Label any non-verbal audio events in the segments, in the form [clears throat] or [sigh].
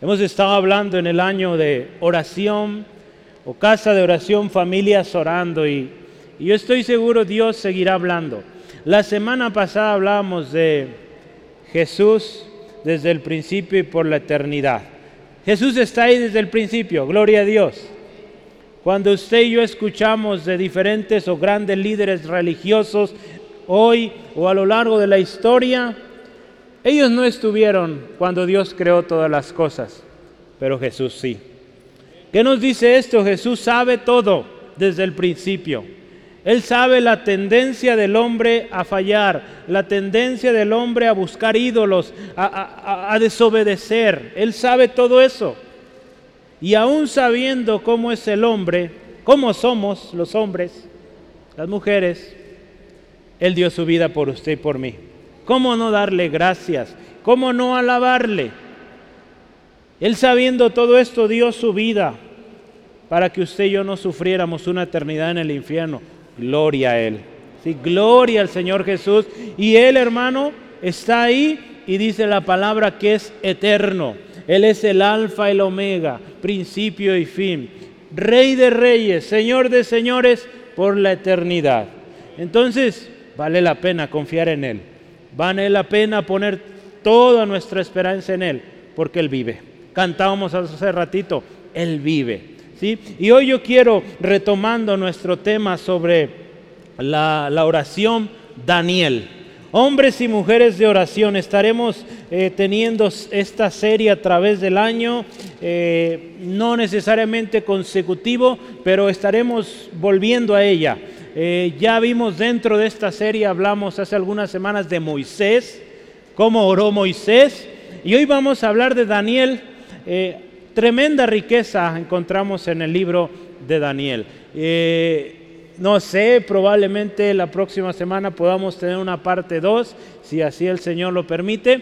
Hemos estado hablando en el año de oración o casa de oración, familias orando y, yo estoy seguro Dios seguirá hablando. La semana pasada hablábamos de Jesús desde el principio y por la eternidad. Jesús está ahí desde el principio, gloria a Dios. Cuando usted y yo escuchamos de diferentes o grandes líderes religiosos hoy o a lo largo de la historia, ellos no estuvieron cuando Dios creó todas las cosas, pero Jesús sí. ¿Qué nos dice esto? Jesús sabe todo desde el principio. Él sabe la tendencia del hombre a fallar, la tendencia del hombre a buscar ídolos, a, desobedecer. Él sabe todo eso. Y aún sabiendo cómo es el hombre, cómo somos los hombres, las mujeres, Él dio su vida por usted y por mí. ¿Cómo no darle gracias? ¿Cómo no alabarle? Él sabiendo todo esto dio su vida para que usted y yo no sufriéramos una eternidad en el infierno Gloria a Él. Sí, gloria al Señor Jesús. Y Él, hermano, está ahí y dice la palabra que es eterno. Él es el alfa y el omega, principio y fin. Rey de reyes, Señor de señores, por la eternidad. Entonces, vale la pena confiar en Él. Vale la pena poner toda nuestra esperanza en Él, porque Él vive. Cantábamos hace ratito, Él vive. Y hoy yo quiero, retomando nuestro tema sobre la, oración, Daniel. Hombres y mujeres de oración, estaremos eh, teniendo esta serie a través del año, eh, no necesariamente consecutivo, pero estaremos volviendo a ella. Eh, ya vimos dentro de esta serie, hablamos hace algunas semanas de Moisés, cómo oró Moisés, y hoy vamos a hablar de Daniel. Tremenda riqueza encontramos en el libro de Daniel. Eh, no sé, probablemente la próxima semana podamos tener una parte 2, si así el Señor lo permite.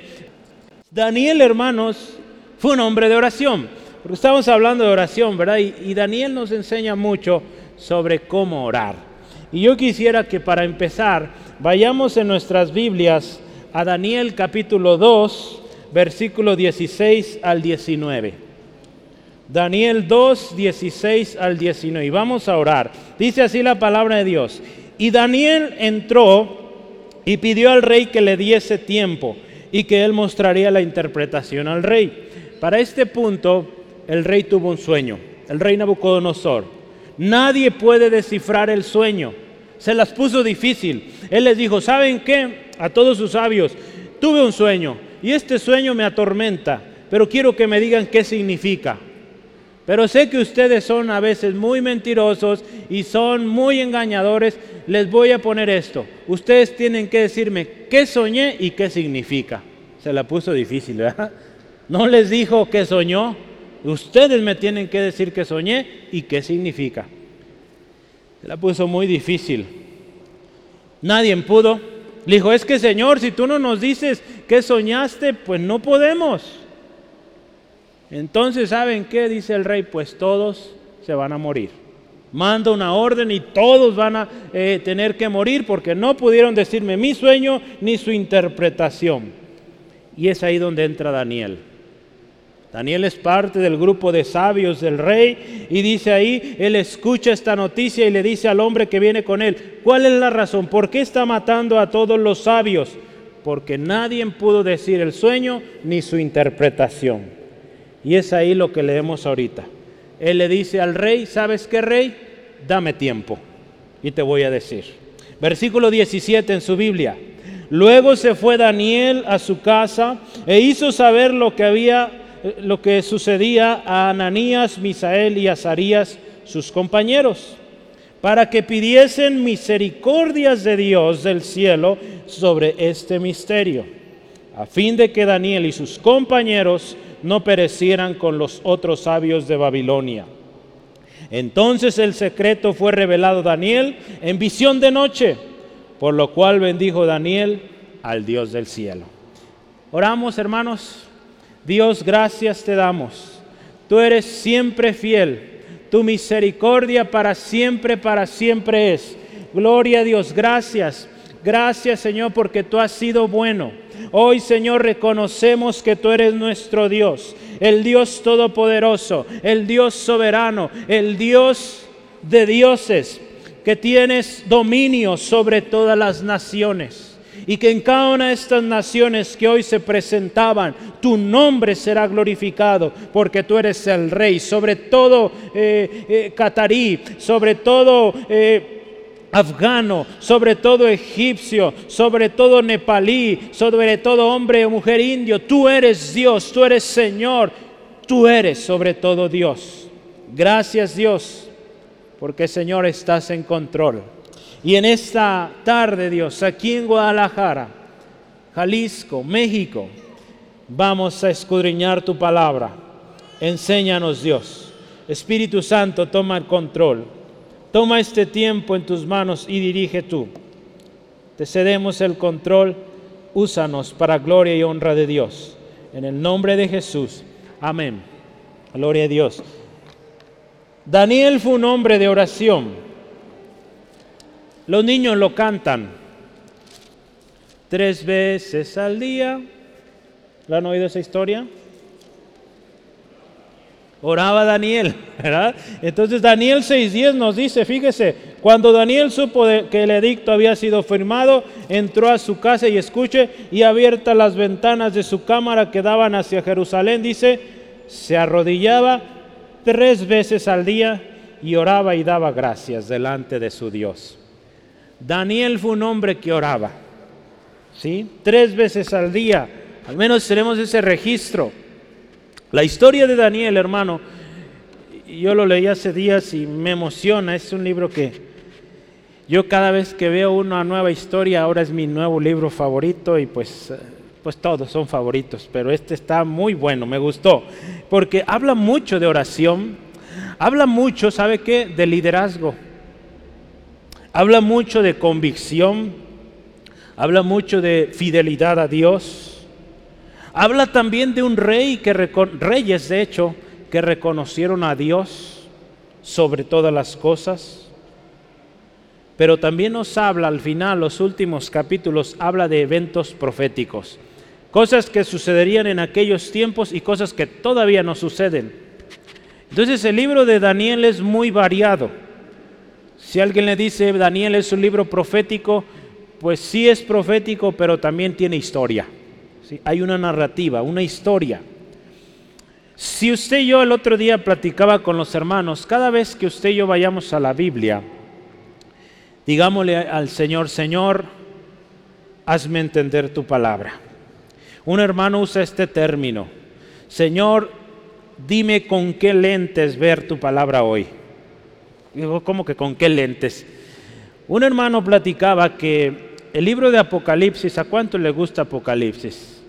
Daniel, hermanos, fue un hombre de oración, porque estamos hablando de oración, ¿verdad? Y Daniel nos enseña mucho sobre cómo orar. Y yo quisiera que para empezar vayamos en nuestras Biblias a Daniel capítulo 2, versículo 16 al 19. Daniel 2, 16 al 19. Y vamos a orar. Dice así la palabra de Dios. Y Daniel entró y pidió al rey que le diese tiempo y que él mostraría la interpretación al rey. Para este punto, el rey tuvo un sueño, el rey Nabucodonosor. Nadie puede descifrar el sueño. Se las puso difícil. Él les dijo, ¿saben qué? A todos sus sabios, tuve un sueño y este sueño me atormenta, pero quiero que me digan qué significa. Pero sé que ustedes son a veces muy mentirosos y son muy engañadores. Les voy a poner esto. Ustedes tienen que decirme qué soñé y qué significa. Se la puso difícil, ¿verdad? No les dijo qué soñó. Ustedes me tienen que decir qué soñé y qué significa. La puso muy difícil. Nadie pudo. Le dijo, es que Señor, si tú no nos dices qué soñaste, pues no podemos. Entonces, ¿saben qué? Dice el rey, pues todos se van a morir. Manda una orden y todos van a eh, tener que morir porque no pudieron decirme mi sueño ni su interpretación. Y es ahí donde entra Daniel. Daniel es parte del grupo de sabios del rey y dice ahí, él escucha esta noticia y le dice al hombre que viene con él, ¿cuál es la razón? ¿Por qué está matando a todos los sabios? Porque nadie pudo decir el sueño ni su interpretación. Y es ahí lo que leemos ahorita. Él le dice al rey, ¿sabes qué rey? Dame tiempo y te voy a decir. Versículo 17 en su Biblia. Luego se fue Daniel a su casa e hizo saber lo que había lo que sucedía a Ananías, Misael y Azarías, sus compañeros, para que pidiesen misericordias de Dios del cielo sobre este misterio, a fin de que Daniel y sus compañeros no perecieran con los otros sabios de Babilonia. Entonces el secreto fue revelado a Daniel en visión de noche, por lo cual bendijo Daniel al Dios del cielo. Oramos, hermanos. Dios, gracias te damos. Tú eres siempre fiel. Tu misericordia para siempre, para siempre es. Gloria a Dios, gracias. Gracias Señor porque tú has sido bueno. Hoy, Señor, reconocemos que tú eres nuestro Dios. el Dios todopoderoso, el Dios soberano, el Dios de dioses, que tienes dominio sobre todas las naciones y que en cada una de estas naciones que hoy se presentaban, tu nombre será glorificado, porque tú eres el rey, sobre todo eh, eh, catarí, sobre todo... Eh, afgano, sobre todo egipcio, sobre todo nepalí, sobre todo hombre o mujer indio. Tú eres Dios, tú eres Señor, tú eres sobre todo Dios. Gracias Dios, porque Señor estás en control. Y en esta tarde, Dios, aquí en Guadalajara, Jalisco, México, vamos a escudriñar tu palabra. Enséñanos, Dios. Espíritu Santo, toma el control. Toma este tiempo en tus manos y dirige tú. Te cedemos el control. Úsanos para gloria y honra de Dios. En el nombre de Jesús. Amén. Gloria a Dios. Daniel fue un hombre de oración. Los niños lo cantan tres veces al día. ¿La han oído esa historia? Oraba Daniel, [laughs] ¿verdad? Entonces Daniel 6.10 nos dice, fíjese, cuando Daniel supo que el edicto había sido firmado, entró a su casa y escuche, y abiertas las ventanas de su cámara que daban hacia Jerusalén, dice, se arrodillaba tres veces al día y oraba y daba gracias delante de su Dios. Daniel fue un hombre que oraba, ¿sí? Tres veces al día, al menos tenemos ese registro. La historia de Daniel, hermano, yo lo leí hace días y me emociona, es un libro que yo cada vez que veo una nueva historia, ahora es mi nuevo libro favorito y pues, pues todos son favoritos, pero este está muy bueno, me gustó, porque habla mucho de oración, habla mucho, ¿sabe qué? De liderazgo Habla mucho de convicción, habla mucho de fidelidad a Dios. Habla también de un rey que reyes de hecho que reconocieron a Dios sobre todas las cosas. Pero también nos habla al final, los últimos capítulos, habla de eventos proféticos, cosas que sucederían en aquellos tiempos y cosas que todavía no suceden. Entonces el libro de Daniel es muy variado. Si alguien le dice Daniel es un libro profético, pues sí es profético, pero también tiene historia. Hay una narrativa, una historia. Si usted y yo el otro día platicaba con los hermanos, cada vez que usted y yo vayamos a la Biblia, digámosle al Señor, Señor, hazme entender tu palabra. Un hermano usa este término, Señor, dime con qué lentes ver tu palabra hoy. Digo, ¿cómo que con qué lentes? Un hermano platicaba que el libro de Apocalipsis, ¿a cuánto le gusta Apocalipsis?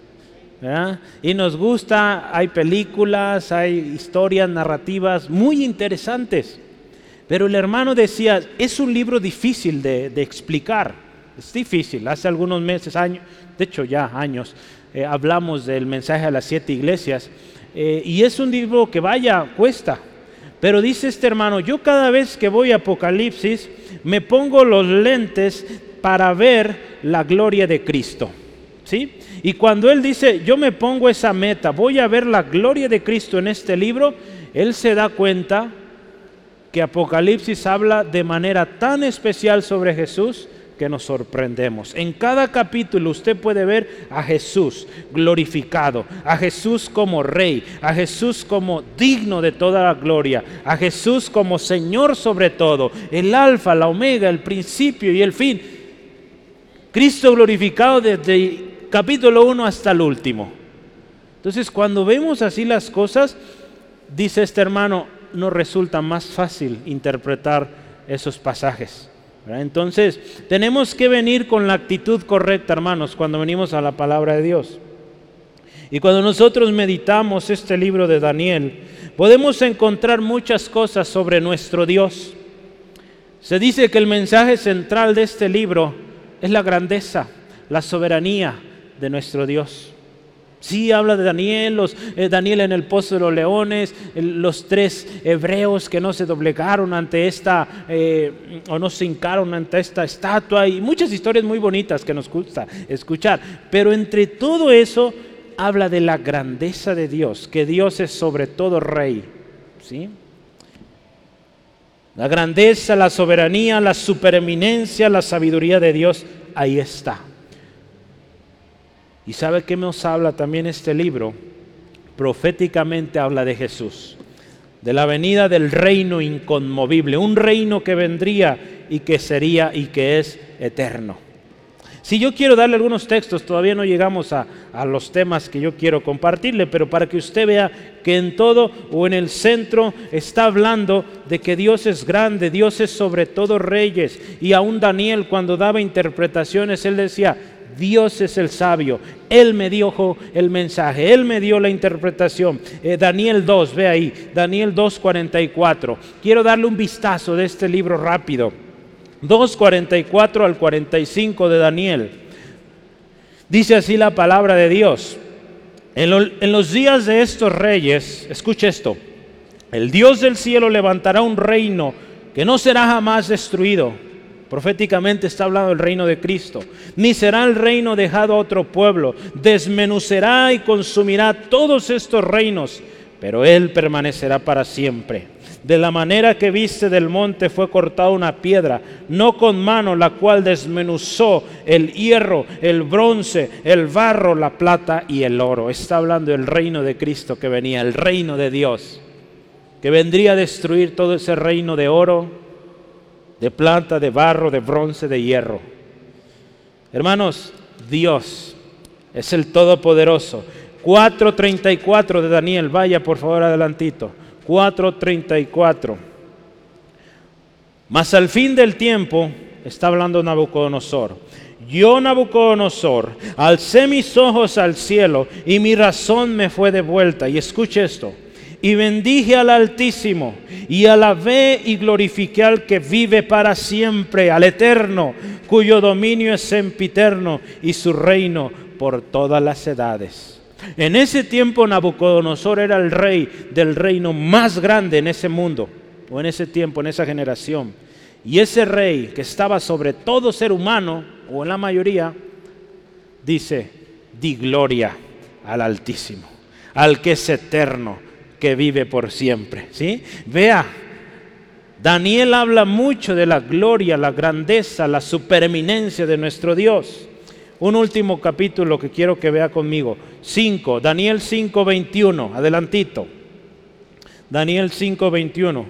Y nos gusta, hay películas, hay historias narrativas muy interesantes. Pero el hermano decía, es un libro difícil de, explicar, es difícil. Hace algunos meses, años, de hecho ya años, eh, hablamos del mensaje a las siete iglesias. Eh, y es un libro que vaya, cuesta, pero dice este hermano, yo cada vez que voy a Apocalipsis me pongo los lentes para ver la gloria de Cristo. ¿Sí? Y cuando él dice, yo me pongo esa meta, voy a ver la gloria de Cristo en este libro, él se da cuenta que Apocalipsis habla de manera tan especial sobre Jesús que nos sorprendemos. En cada capítulo usted puede ver a Jesús glorificado, a Jesús como rey, a Jesús como digno de toda la gloria, a Jesús como Señor sobre todo, el alfa, la omega, el principio y el fin. Cristo glorificado desde el capítulo 1 hasta el último. Entonces cuando vemos así las cosas, dice este hermano, nos resulta más fácil interpretar esos pasajes. Entonces, tenemos que venir con la actitud correcta, hermanos, cuando venimos a la palabra de Dios. Y cuando nosotros meditamos este libro de Daniel, podemos encontrar muchas cosas sobre nuestro Dios. Se dice que el mensaje central de este libro es la grandeza, la soberanía de nuestro Dios. Sí, habla de Daniel, los, eh, Daniel en el pozo de los leones, los tres hebreos que no se doblegaron ante esta, eh, o no se hincaron ante esta estatua, y muchas historias muy bonitas que nos gusta escuchar. Pero entre todo eso, habla de la grandeza de Dios, que Dios es sobre todo rey. ¿sí? La grandeza, la soberanía, la supereminencia, la sabiduría de Dios, ahí está. ¿Y sabe qué nos habla también este libro? Proféticamente habla de Jesús, de la venida del reino inconmovible, un reino que vendría y que sería y que es eterno. Si yo quiero darle algunos textos, todavía no llegamos a, los temas que yo quiero compartirle, pero para que usted vea que en todo o en el centro está hablando de que Dios es grande, Dios es sobre todo reyes. Y aún Daniel cuando daba interpretaciones, él decía, Dios es el sabio. Él me dio el mensaje, Él me dio la interpretación. Eh, Daniel 2, ve ahí, Daniel 2.44. Quiero darle un vistazo de este libro rápido. 2.44 al 45 de Daniel. Dice así la palabra de Dios. En, los días de estos reyes, escuche esto, el Dios del cielo levantará un reino que no será jamás destruido. Proféticamente está hablando del reino de Cristo. Ni será el reino dejado a otro pueblo. Desmenucerá y consumirá todos estos reinos, pero Él permanecerá para siempre. De la manera que viste del monte fue cortada una piedra, no con mano, la cual desmenuzó el hierro, el bronce, el barro, la plata y el oro. Está hablando del reino de Cristo que venía, el reino de Dios, que vendría a destruir todo ese reino de oro, de plata, de barro, de bronce, de hierro. Hermanos, Dios es el Todopoderoso. 4.34 de Daniel, vaya por favor adelantito. 4:34. Mas al fin del tiempo, está hablando Nabucodonosor, yo Nabucodonosor alcé mis ojos al cielo y mi razón me fue devuelta. Y escuche esto. Y bendije al Altísimo y alabé y glorifiqué al que vive para siempre, al Eterno, cuyo dominio es sempiterno y su reino por todas las edades. En ese tiempo Nabucodonosor era el rey del reino más grande en ese mundo, o en ese tiempo, en esa generación. Y ese rey que estaba sobre todo ser humano, o en la mayoría, dice, di gloria al Altísimo, al que es eterno, que vive por siempre. ¿Sí? Vea, Daniel habla mucho de la gloria, la grandeza, la supereminencia de nuestro Dios. Un último capítulo que quiero que vea conmigo. 5, Daniel 5, 21, adelantito. Daniel 5, 21.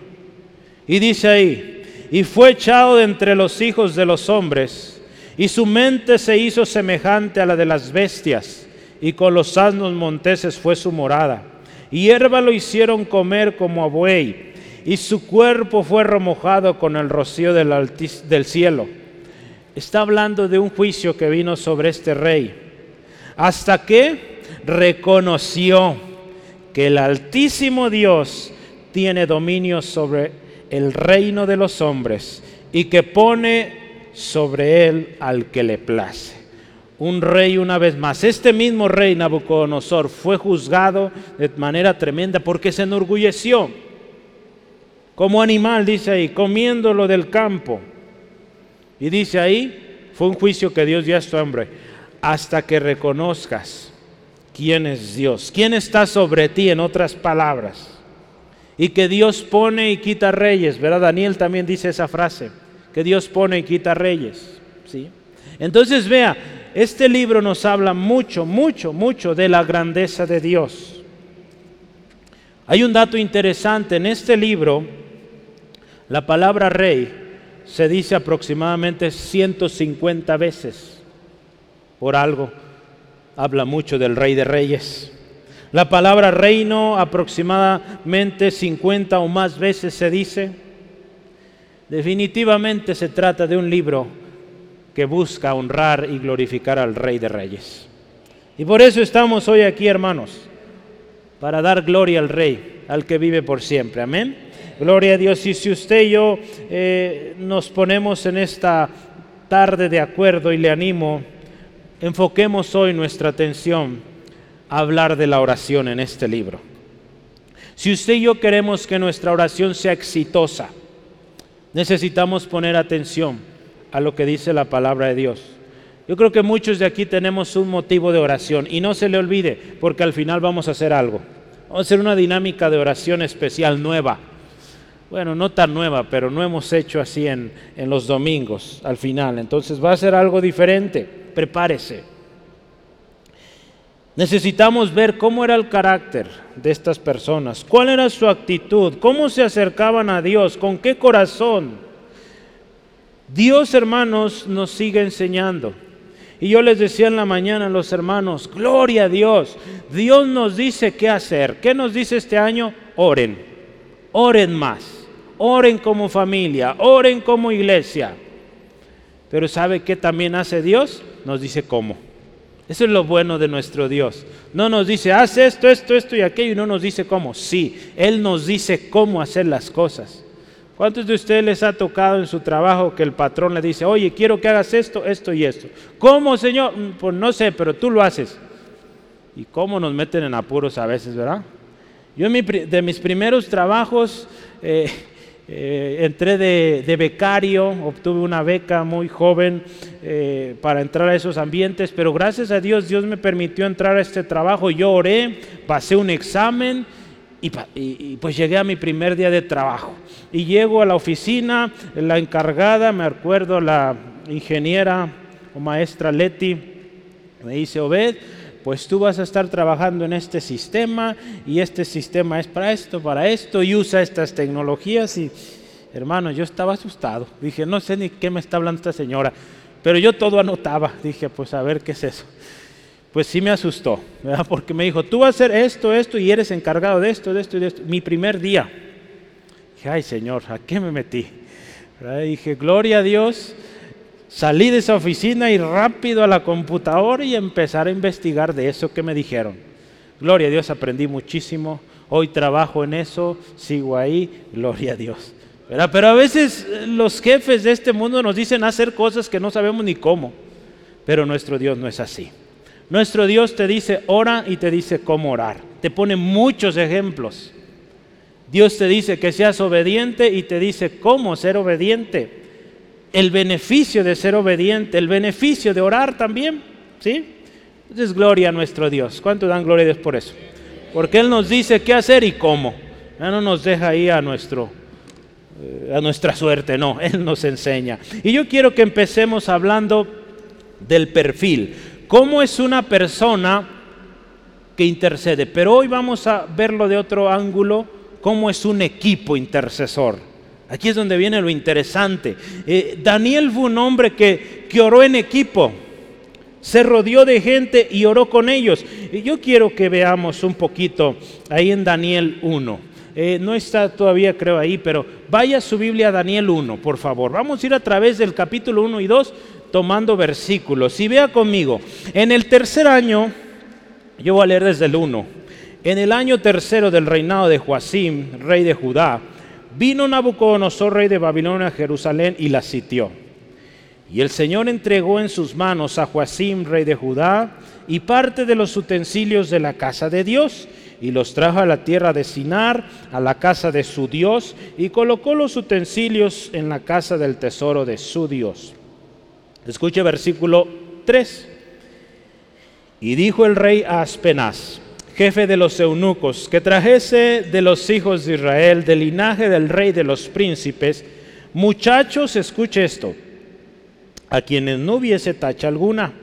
Y dice ahí, y fue echado de entre los hijos de los hombres, y su mente se hizo semejante a la de las bestias, y con los asnos monteses fue su morada. Hierba lo hicieron comer como a buey, y su cuerpo fue remojado con el rocío del, del cielo está hablando de un juicio que vino sobre este rey, hasta que reconoció que el Altísimo Dios tiene dominio sobre el reino de los hombres y que pone sobre él al que le place. Un rey una vez más. Este mismo rey Nabucodonosor fue juzgado de manera tremenda porque se enorgulleció. Como animal, dice ahí, comiéndolo del campo. Y dice ahí, fue un juicio que Dios dio a este hombre, hasta que reconozcas quién es Dios, quién está sobre ti, en otras palabras. Y que Dios pone y quita reyes, ¿verdad? Daniel también dice esa frase, que Dios pone y quita reyes, ¿sí? Entonces vea, este libro nos habla mucho, mucho, mucho de la grandeza de Dios. Hay un dato interesante en este libro, la palabra rey se dice aproximadamente 150 veces. Por algo habla mucho del rey de reyes. La palabra reino aproximadamente 50 o más veces se dice. Definitivamente se trata de un libro que busca honrar y glorificar al rey de reyes. Y por eso estamos hoy aquí, hermanos, para dar gloria al rey, al que vive por siempre. Amén. Gloria a Dios. Y si usted y yo eh, nos ponemos en esta tarde de acuerdo y le animo, enfoquemos hoy nuestra atención a hablar de la oración en este libro. Si usted y yo queremos que nuestra oración sea exitosa, necesitamos poner atención a lo que dice la palabra de Dios. Yo creo que muchos de aquí tenemos un motivo de oración y no se le olvide, porque al final vamos a hacer algo. Vamos a hacer una dinámica de oración especial nueva. Bueno, no tan nueva, pero no hemos hecho así en, en los domingos al final. Entonces va a ser algo diferente. Prepárese. Necesitamos ver cómo era el carácter de estas personas, cuál era su actitud, cómo se acercaban a Dios, con qué corazón. Dios, hermanos, nos sigue enseñando. Y yo les decía en la mañana a los hermanos, gloria a Dios. Dios nos dice qué hacer. ¿Qué nos dice este año? Oren. Oren más. Oren como familia. Oren como iglesia. Pero ¿sabe qué también hace Dios? Nos dice cómo. Eso es lo bueno de nuestro Dios. No nos dice, haz esto, esto, esto y aquello, y no nos dice cómo. Sí, Él nos dice cómo hacer las cosas. ¿Cuántos de ustedes les ha tocado en su trabajo que el patrón le dice, oye, quiero que hagas esto, esto y esto? ¿Cómo, Señor? Mm, pues no sé, pero tú lo haces. ¿Y cómo nos meten en apuros a veces, verdad? Yo de mis primeros trabajos, eh, eh, entré de, becario, obtuve una beca muy joven eh, para entrar a esos ambientes, pero gracias a Dios, Dios me permitió entrar a este trabajo. Yo oré, pasé un examen y, pues llegué a mi primer día de trabajo. Y llego a la oficina, la encargada, me acuerdo, la ingeniera o maestra Leti, me dice, Obed, pues tú vas a estar trabajando en este sistema y este sistema es para esto, para esto y usa estas tecnologías y hermano, yo estaba asustado. Dije, no sé ni qué me está hablando esta señora, pero yo todo anotaba. Dije, pues a ver qué es eso. Pues sí me asustó, ¿verdad? porque me dijo, tú vas a hacer esto, esto y eres encargado de esto, de esto y de esto. Mi primer día. Dije, ay Señor, ¿a qué me metí? Dije, gloria a Dios Salí de esa oficina y rápido a la computadora y empezar a investigar de eso que me dijeron. Gloria a Dios, aprendí muchísimo. Hoy trabajo en eso, sigo ahí, gloria a Dios. Pero a veces eh, los jefes de este mundo nos dicen hacer cosas que no sabemos ni cómo. Pero nuestro Dios no es así. Nuestro Dios te dice ora y te dice cómo orar. Te pone muchos ejemplos. Dios te dice que seas obediente y te dice cómo ser obediente el beneficio de ser obediente, el beneficio de orar también, ¿sí? Entonces, gloria a nuestro Dios. ¿Cuánto dan gloria a Dios por eso? Porque Él nos dice qué hacer y cómo. Ya no nos deja ahí a, nuestro, eh, a nuestra suerte, no, [laughs] Él nos enseña. Y yo quiero que empecemos hablando del perfil. ¿Cómo es una persona que intercede? Pero hoy vamos a verlo de otro ángulo, cómo es un equipo intercesor. Aquí es donde viene lo interesante. Eh, Daniel fue un hombre que, que oró en equipo, se rodeó de gente y oró con ellos. Y yo quiero que veamos un poquito ahí en Daniel 1. Eh, no está todavía creo ahí, pero vaya su Biblia a Daniel 1, por favor. Vamos a ir a través del capítulo 1 y 2 tomando versículos. Y vea conmigo, en el tercer año, yo voy a leer desde el 1, en el año tercero del reinado de Joacim, rey de Judá, Vino Nabucodonosor, rey de Babilonia, a Jerusalén y la sitió. Y el Señor entregó en sus manos a Joacim, rey de Judá, y parte de los utensilios de la casa de Dios, y los trajo a la tierra de Sinar, a la casa de su Dios, y colocó los utensilios en la casa del tesoro de su Dios. Escuche versículo 3. Y dijo el rey a Aspenaz, jefe de los eunucos, que trajese de los hijos de Israel, del linaje del rey de los príncipes, muchachos, escuche esto, a quienes no hubiese tacha alguna,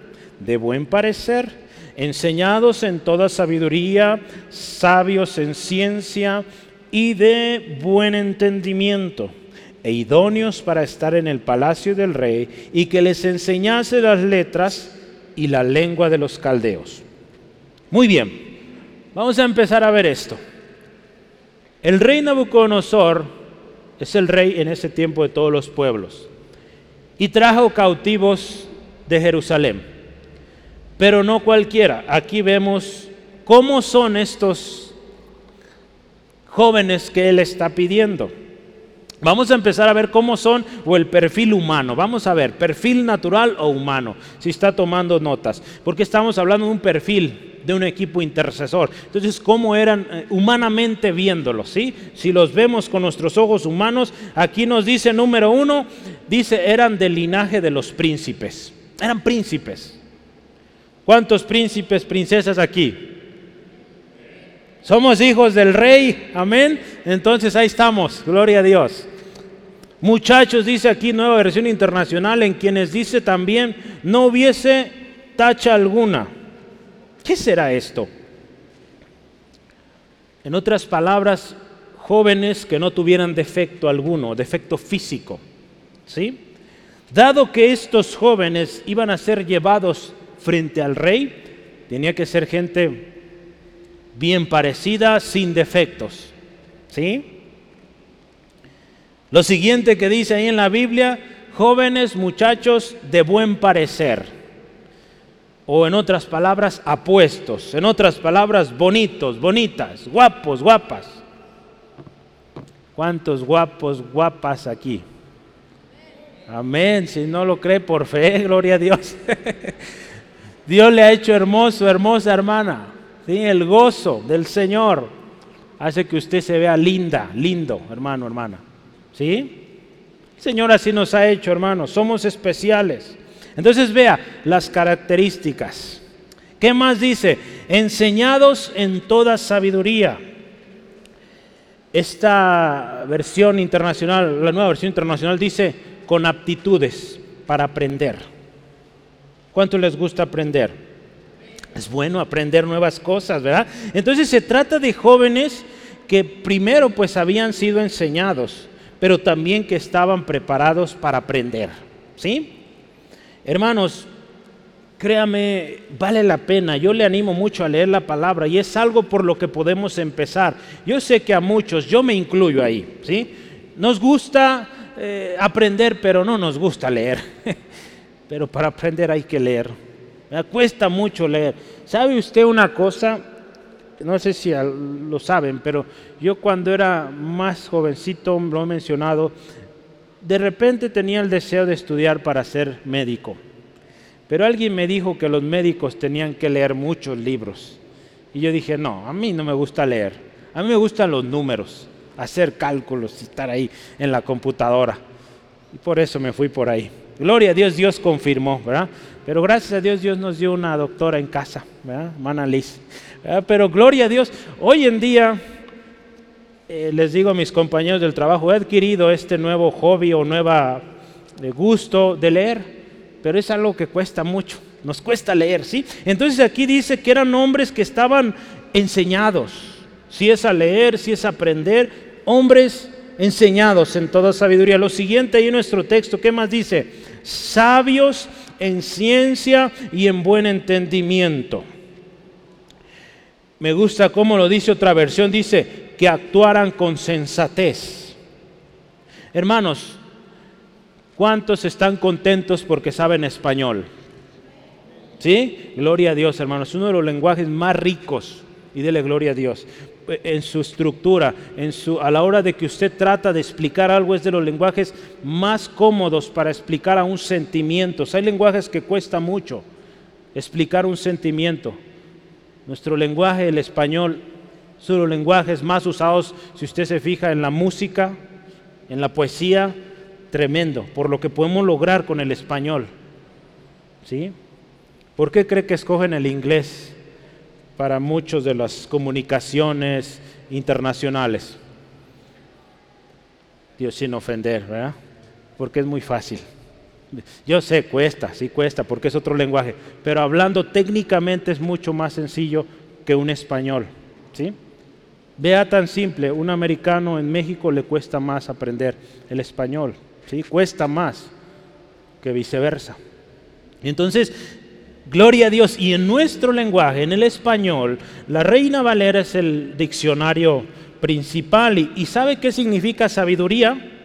de buen parecer, enseñados en toda sabiduría, sabios en ciencia y de buen entendimiento, e idóneos para estar en el palacio del rey, y que les enseñase las letras y la lengua de los caldeos. Muy bien, Vamos a empezar a ver esto. El rey Nabucodonosor es el rey en ese tiempo de todos los pueblos y trajo cautivos de Jerusalén. Pero no cualquiera. Aquí vemos cómo son estos jóvenes que él está pidiendo. Vamos a empezar a ver cómo son o el perfil humano. Vamos a ver, perfil natural o humano, si está tomando notas. Porque estamos hablando de un perfil de un equipo intercesor. Entonces, ¿cómo eran eh, humanamente viéndolos? ¿sí? Si los vemos con nuestros ojos humanos, aquí nos dice número uno, dice, eran del linaje de los príncipes. eran príncipes. ¿Cuántos príncipes, princesas aquí? Somos hijos del rey, amén. Entonces ahí estamos, gloria a Dios. Muchachos, dice aquí nueva versión internacional, en quienes dice también, no hubiese tacha alguna. ¿Qué será esto? En otras palabras, jóvenes que no tuvieran defecto alguno, defecto físico. ¿Sí? Dado que estos jóvenes iban a ser llevados frente al rey, tenía que ser gente bien parecida, sin defectos. ¿Sí? Lo siguiente que dice ahí en la Biblia, jóvenes muchachos de buen parecer o en otras palabras, apuestos, en otras palabras, bonitos, bonitas, guapos, guapas. ¿Cuántos guapos, guapas aquí? Amén, si no lo cree por fe, [laughs] gloria a Dios. [laughs] Dios le ha hecho hermoso, hermosa hermana. ¿sí? El gozo del Señor hace que usted se vea linda, lindo, hermano, hermana. ¿Sí? El Señor así nos ha hecho, hermanos. Somos especiales. Entonces vea las características. ¿Qué más dice? Enseñados en toda sabiduría. Esta versión internacional, la nueva versión internacional dice con aptitudes para aprender. ¿Cuánto les gusta aprender? Es bueno aprender nuevas cosas, ¿verdad? Entonces se trata de jóvenes que primero pues habían sido enseñados, pero también que estaban preparados para aprender, ¿sí? Hermanos, créame, vale la pena. Yo le animo mucho a leer la palabra y es algo por lo que podemos empezar. Yo sé que a muchos, yo me incluyo ahí, ¿sí? Nos gusta eh, aprender, pero no nos gusta leer. [laughs] pero para aprender hay que leer. Me cuesta mucho leer. ¿Sabe usted una cosa? No sé si lo saben, pero yo cuando era más jovencito, lo he mencionado, de repente tenía el deseo de estudiar para ser médico. Pero alguien me dijo que los médicos tenían que leer muchos libros. Y yo dije, no, a mí no me gusta leer. A mí me gustan los números, hacer cálculos y estar ahí en la computadora. Y por eso me fui por ahí. Gloria a Dios, Dios confirmó, ¿verdad? Pero gracias a Dios, Dios nos dio una doctora en casa, ¿verdad? Mana Liz. Pero gloria a Dios, hoy en día eh, les digo a mis compañeros del trabajo, he adquirido este nuevo hobby o nueva eh, gusto de leer, pero es algo que cuesta mucho, nos cuesta leer, ¿sí? Entonces aquí dice que eran hombres que estaban enseñados, si es a leer, si es a aprender, hombres enseñados en toda sabiduría. Lo siguiente ahí en nuestro texto, ¿qué más dice? Sabios en ciencia y en buen entendimiento. Me gusta cómo lo dice otra versión, dice que actuaran con sensatez. Hermanos, ¿cuántos están contentos porque saben español? ¿Sí? Gloria a Dios, hermanos. Uno de los lenguajes más ricos, y dele gloria a Dios, en su estructura, en su, a la hora de que usted trata de explicar algo, es de los lenguajes más cómodos para explicar a un sentimiento. Hay lenguajes que cuesta mucho explicar un sentimiento. Nuestro lenguaje, el español, son los lenguajes más usados, si usted se fija, en la música, en la poesía, tremendo, por lo que podemos lograr con el español. ¿Sí? ¿Por qué cree que escogen el inglés para muchas de las comunicaciones internacionales? Dios sin ofender, ¿verdad? Porque es muy fácil. Yo sé, cuesta, sí cuesta, porque es otro lenguaje, pero hablando técnicamente es mucho más sencillo que un español, ¿sí? Vea tan simple, un americano en México le cuesta más aprender el español, ¿sí? Cuesta más que viceversa. Entonces, gloria a Dios. Y en nuestro lenguaje, en el español, la Reina Valera es el diccionario principal. ¿Y, y sabe qué significa sabiduría?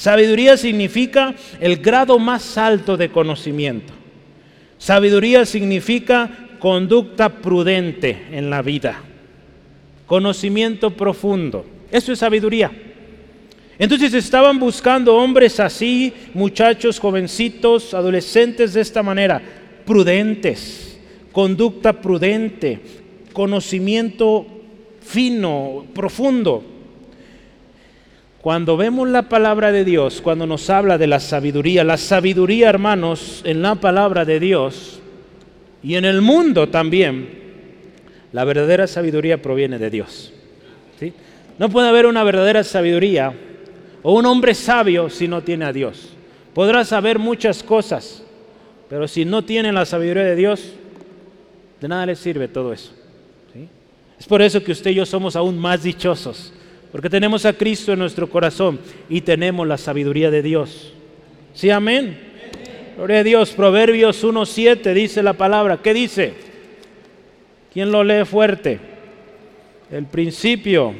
Sabiduría significa el grado más alto de conocimiento. Sabiduría significa conducta prudente en la vida conocimiento profundo. Eso es sabiduría. Entonces estaban buscando hombres así, muchachos, jovencitos, adolescentes de esta manera, prudentes, conducta prudente, conocimiento fino, profundo. Cuando vemos la palabra de Dios, cuando nos habla de la sabiduría, la sabiduría, hermanos, en la palabra de Dios y en el mundo también, la verdadera sabiduría proviene de Dios. ¿sí? No puede haber una verdadera sabiduría o un hombre sabio si no tiene a Dios. Podrá saber muchas cosas, pero si no tiene la sabiduría de Dios, de nada le sirve todo eso. Es por eso que usted y yo somos aún más dichosos, porque tenemos a Cristo en nuestro corazón y tenemos la sabiduría de Dios. ¿Sí, amén? Gloria a Dios. Proverbios 1.7 dice la palabra. ¿Qué dice? ¿Quién lo lee fuerte? El principio.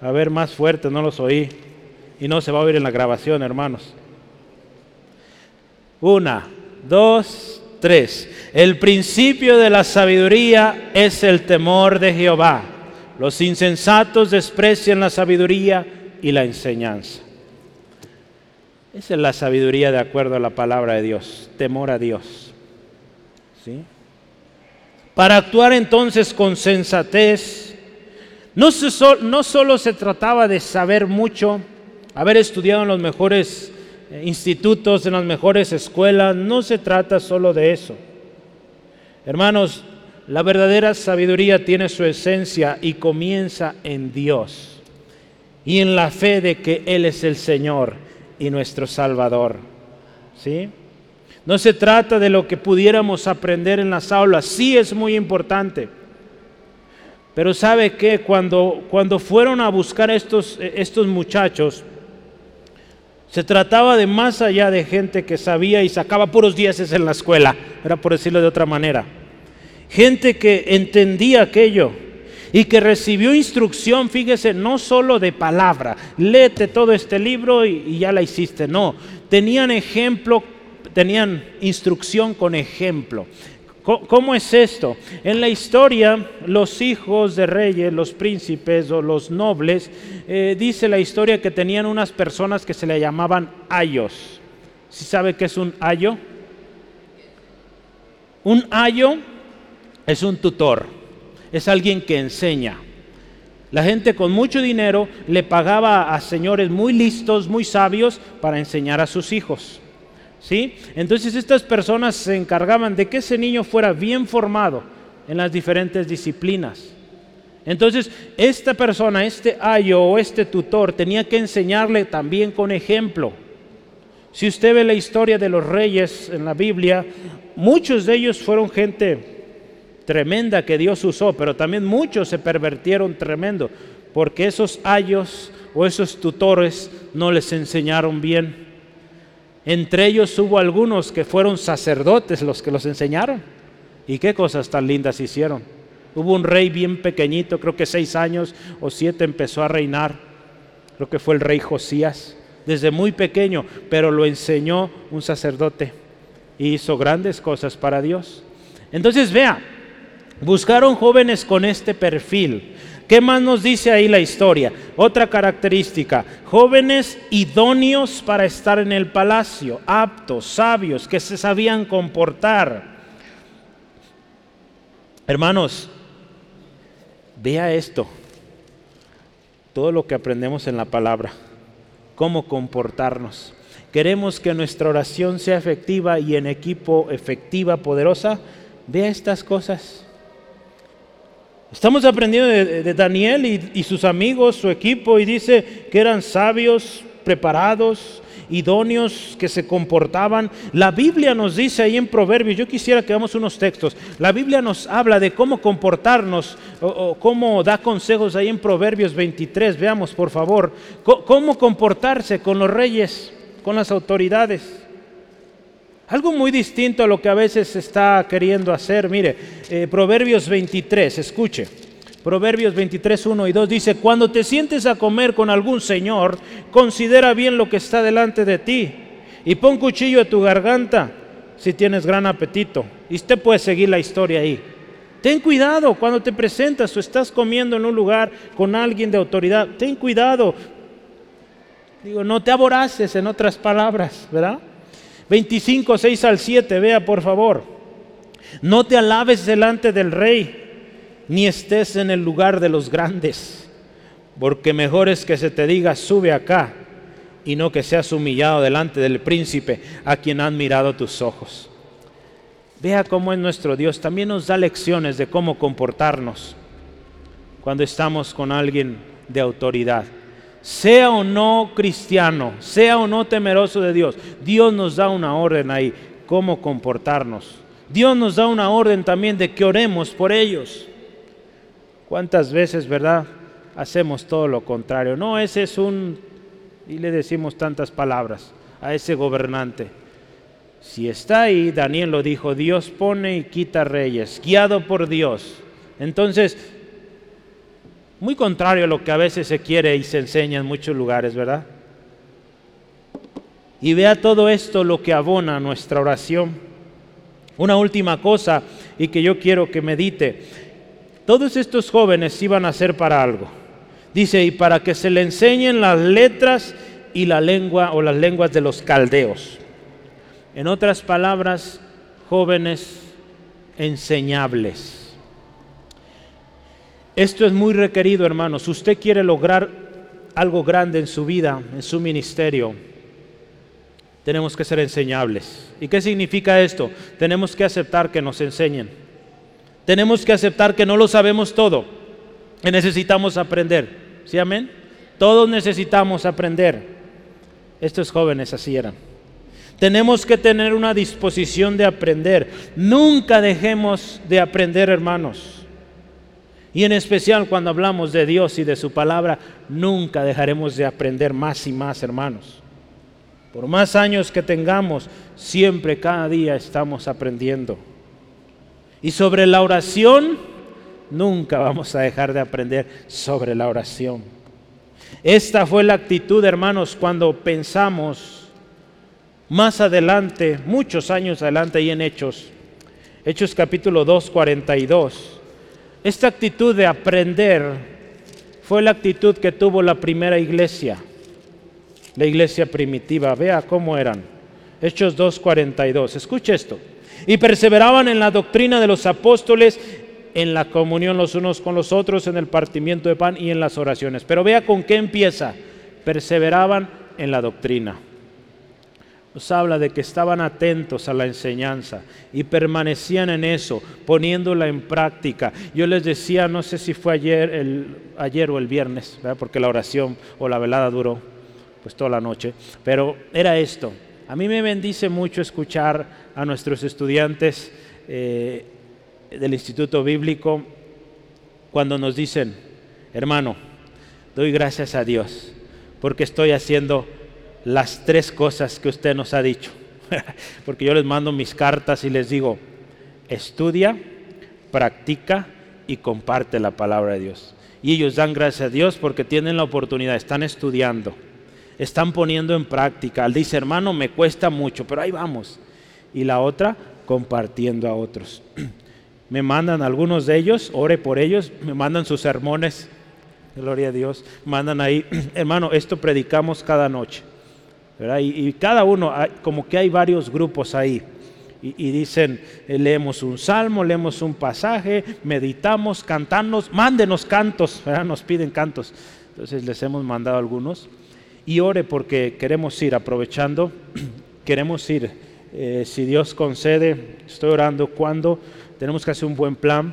A ver, más fuerte, no los oí. Y no se va a oír en la grabación, hermanos. Una, dos, El principio de la sabiduría es el temor de Jehová. Los insensatos desprecian la sabiduría y la enseñanza. Esa es la sabiduría de acuerdo a la palabra de Dios, temor a Dios. ¿Sí? Para actuar entonces con sensatez, no, no solo se trataba de saber mucho, haber estudiado en los mejores institutos, en las mejores escuelas, no se trata solo de eso. Hermanos, la verdadera sabiduría tiene su esencia y comienza en Dios y en la fe de que Él es el Señor y nuestro Salvador. ¿Sí? No se trata de lo que pudiéramos aprender en las aulas, sí es muy importante. Pero sabe que cuando, cuando fueron a buscar estos, estos muchachos, se trataba de más allá de gente que sabía y sacaba puros dieces en la escuela, era por decirlo de otra manera. Gente que entendía aquello y que recibió instrucción, fíjese, no solo de palabra, léete todo este libro y, y ya la hiciste, no, tenían ejemplo, tenían instrucción con ejemplo. ¿Cómo es esto? En la historia, los hijos de reyes, los príncipes o los nobles, eh, dice la historia que tenían unas personas que se le llamaban ayos. ¿Sí sabe qué es un ayo? Un ayo es un tutor, es alguien que enseña. La gente con mucho dinero le pagaba a señores muy listos, muy sabios, para enseñar a sus hijos. ¿Sí? Entonces estas personas se encargaban de que ese niño fuera bien formado en las diferentes disciplinas. Entonces, esta persona, este ayo o este tutor tenía que enseñarle también con ejemplo. Si usted ve la historia de los reyes en la Biblia, muchos de ellos fueron gente tremenda que Dios usó, pero también muchos se pervertieron tremendo, porque esos ayos o esos tutores no les enseñaron bien. Entre ellos hubo algunos que fueron sacerdotes los que los enseñaron. ¿Y qué cosas tan lindas hicieron? Hubo un rey bien pequeñito, creo que seis años o siete empezó a reinar. Creo que fue el rey Josías, desde muy pequeño, pero lo enseñó un sacerdote y hizo grandes cosas para Dios. Entonces vea, buscaron jóvenes con este perfil, ¿Qué más nos dice ahí la historia? Otra característica, jóvenes idóneos para estar en el palacio, aptos, sabios, que se sabían comportar. Hermanos, vea esto, todo lo que aprendemos en la palabra, cómo comportarnos. Queremos que nuestra oración sea efectiva y en equipo efectiva, poderosa. Vea estas cosas. Estamos aprendiendo de, Daniel y, sus amigos, su equipo, y dice que eran sabios, preparados, idóneos, que se comportaban. La Biblia nos dice ahí en Proverbios, yo quisiera que veamos unos textos, la Biblia nos habla de cómo comportarnos o, cómo da consejos ahí en Proverbios 23, veamos por favor, cómo comportarse con los reyes, con las autoridades. Algo muy distinto a lo que a veces se está queriendo hacer. Mire, eh, Proverbios 23, escuche. Proverbios 23, 1 y 2 dice, cuando te sientes a comer con algún señor, considera bien lo que está delante de ti y pon cuchillo a tu garganta si tienes gran apetito. Y usted puede seguir la historia ahí. Ten cuidado cuando te presentas o estás comiendo en un lugar con alguien de autoridad. Ten cuidado. Digo, no te aboraces en otras palabras, ¿verdad? 25, 6 al 7, vea por favor. No te alabes delante del rey, ni estés en el lugar de los grandes, porque mejor es que se te diga, sube acá, y no que seas humillado delante del príncipe a quien han mirado tus ojos. Vea cómo es nuestro Dios. También nos da lecciones de cómo comportarnos cuando estamos con alguien de autoridad. Sea o no cristiano, sea o no temeroso de Dios, Dios nos da una orden ahí, cómo comportarnos. Dios nos da una orden también de que oremos por ellos. ¿Cuántas veces, verdad, hacemos todo lo contrario? No, ese es un, y le decimos tantas palabras a ese gobernante. Si está ahí, Daniel lo dijo, Dios pone y quita reyes, guiado por Dios. Entonces, muy contrario a lo que a veces se quiere y se enseña en muchos lugares, ¿verdad? Y vea todo esto lo que abona nuestra oración. Una última cosa y que yo quiero que medite. Todos estos jóvenes iban a ser para algo. Dice, y para que se le enseñen las letras y la lengua o las lenguas de los caldeos. En otras palabras, jóvenes enseñables. Esto es muy requerido, hermanos. Usted quiere lograr algo grande en su vida, en su ministerio. Tenemos que ser enseñables. ¿Y qué significa esto? Tenemos que aceptar que nos enseñen. Tenemos que aceptar que no lo sabemos todo. Que necesitamos aprender. ¿Sí, amén? Todos necesitamos aprender. Estos jóvenes así eran. Tenemos que tener una disposición de aprender. Nunca dejemos de aprender, hermanos. Y en especial cuando hablamos de Dios y de su palabra, nunca dejaremos de aprender más y más, hermanos. Por más años que tengamos, siempre, cada día estamos aprendiendo. Y sobre la oración, nunca vamos a dejar de aprender sobre la oración. Esta fue la actitud, hermanos, cuando pensamos más adelante, muchos años adelante y en Hechos. Hechos capítulo 2, 42. Esta actitud de aprender fue la actitud que tuvo la primera iglesia, la iglesia primitiva. Vea cómo eran. Hechos 2.42. Escuche esto. Y perseveraban en la doctrina de los apóstoles, en la comunión los unos con los otros, en el partimiento de pan y en las oraciones. Pero vea con qué empieza. Perseveraban en la doctrina nos habla de que estaban atentos a la enseñanza y permanecían en eso, poniéndola en práctica. Yo les decía, no sé si fue ayer, el, ayer o el viernes, porque la oración o la velada duró pues toda la noche, pero era esto. A mí me bendice mucho escuchar a nuestros estudiantes eh, del Instituto Bíblico cuando nos dicen, hermano, doy gracias a Dios porque estoy haciendo las tres cosas que usted nos ha dicho. [laughs] Porque yo les mando mis cartas y les digo, estudia, practica y comparte la palabra de Dios. Y ellos dan gracias a Dios porque tienen la oportunidad, están estudiando, están poniendo en práctica. Al dice, hermano, me cuesta mucho, pero ahí vamos. Y la otra, compartiendo a otros. [clears throat] Me mandan algunos de ellos, ore por ellos, me mandan sus sermones, gloria a Dios, mandan ahí, [clears throat] hermano, esto predicamos cada noche. Y, cada uno, como que hay varios grupos ahí. Y, dicen, eh, leemos un salmo, leemos un pasaje, meditamos, cantamos, mándenos cantos, nos piden cantos. Entonces les hemos mandado algunos. Y ore porque queremos ir aprovechando, [clears throat] queremos ir, eh, si Dios concede, estoy orando cuando, tenemos que hacer un buen plan,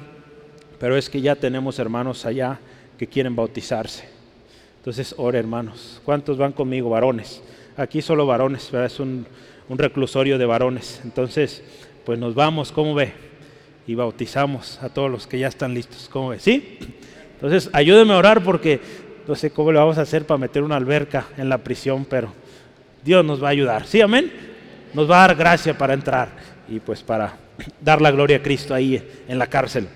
pero es que ya tenemos hermanos allá que quieren bautizarse. Entonces, ore hermanos. ¿Cuántos van conmigo, varones? Aquí solo varones, es un, reclusorio de varones. Entonces, pues nos vamos, ¿cómo ve? Y bautizamos a todos los que ya están listos, ¿cómo ve? ¿Sí? Entonces, ayúdeme a orar porque no sé cómo le vamos a hacer para meter una alberca en la prisión, pero Dios nos va a ayudar. ¿Sí, amén? Nos va a dar gracia para entrar y pues para [clears throat] dar la gloria a Cristo ahí en la cárcel.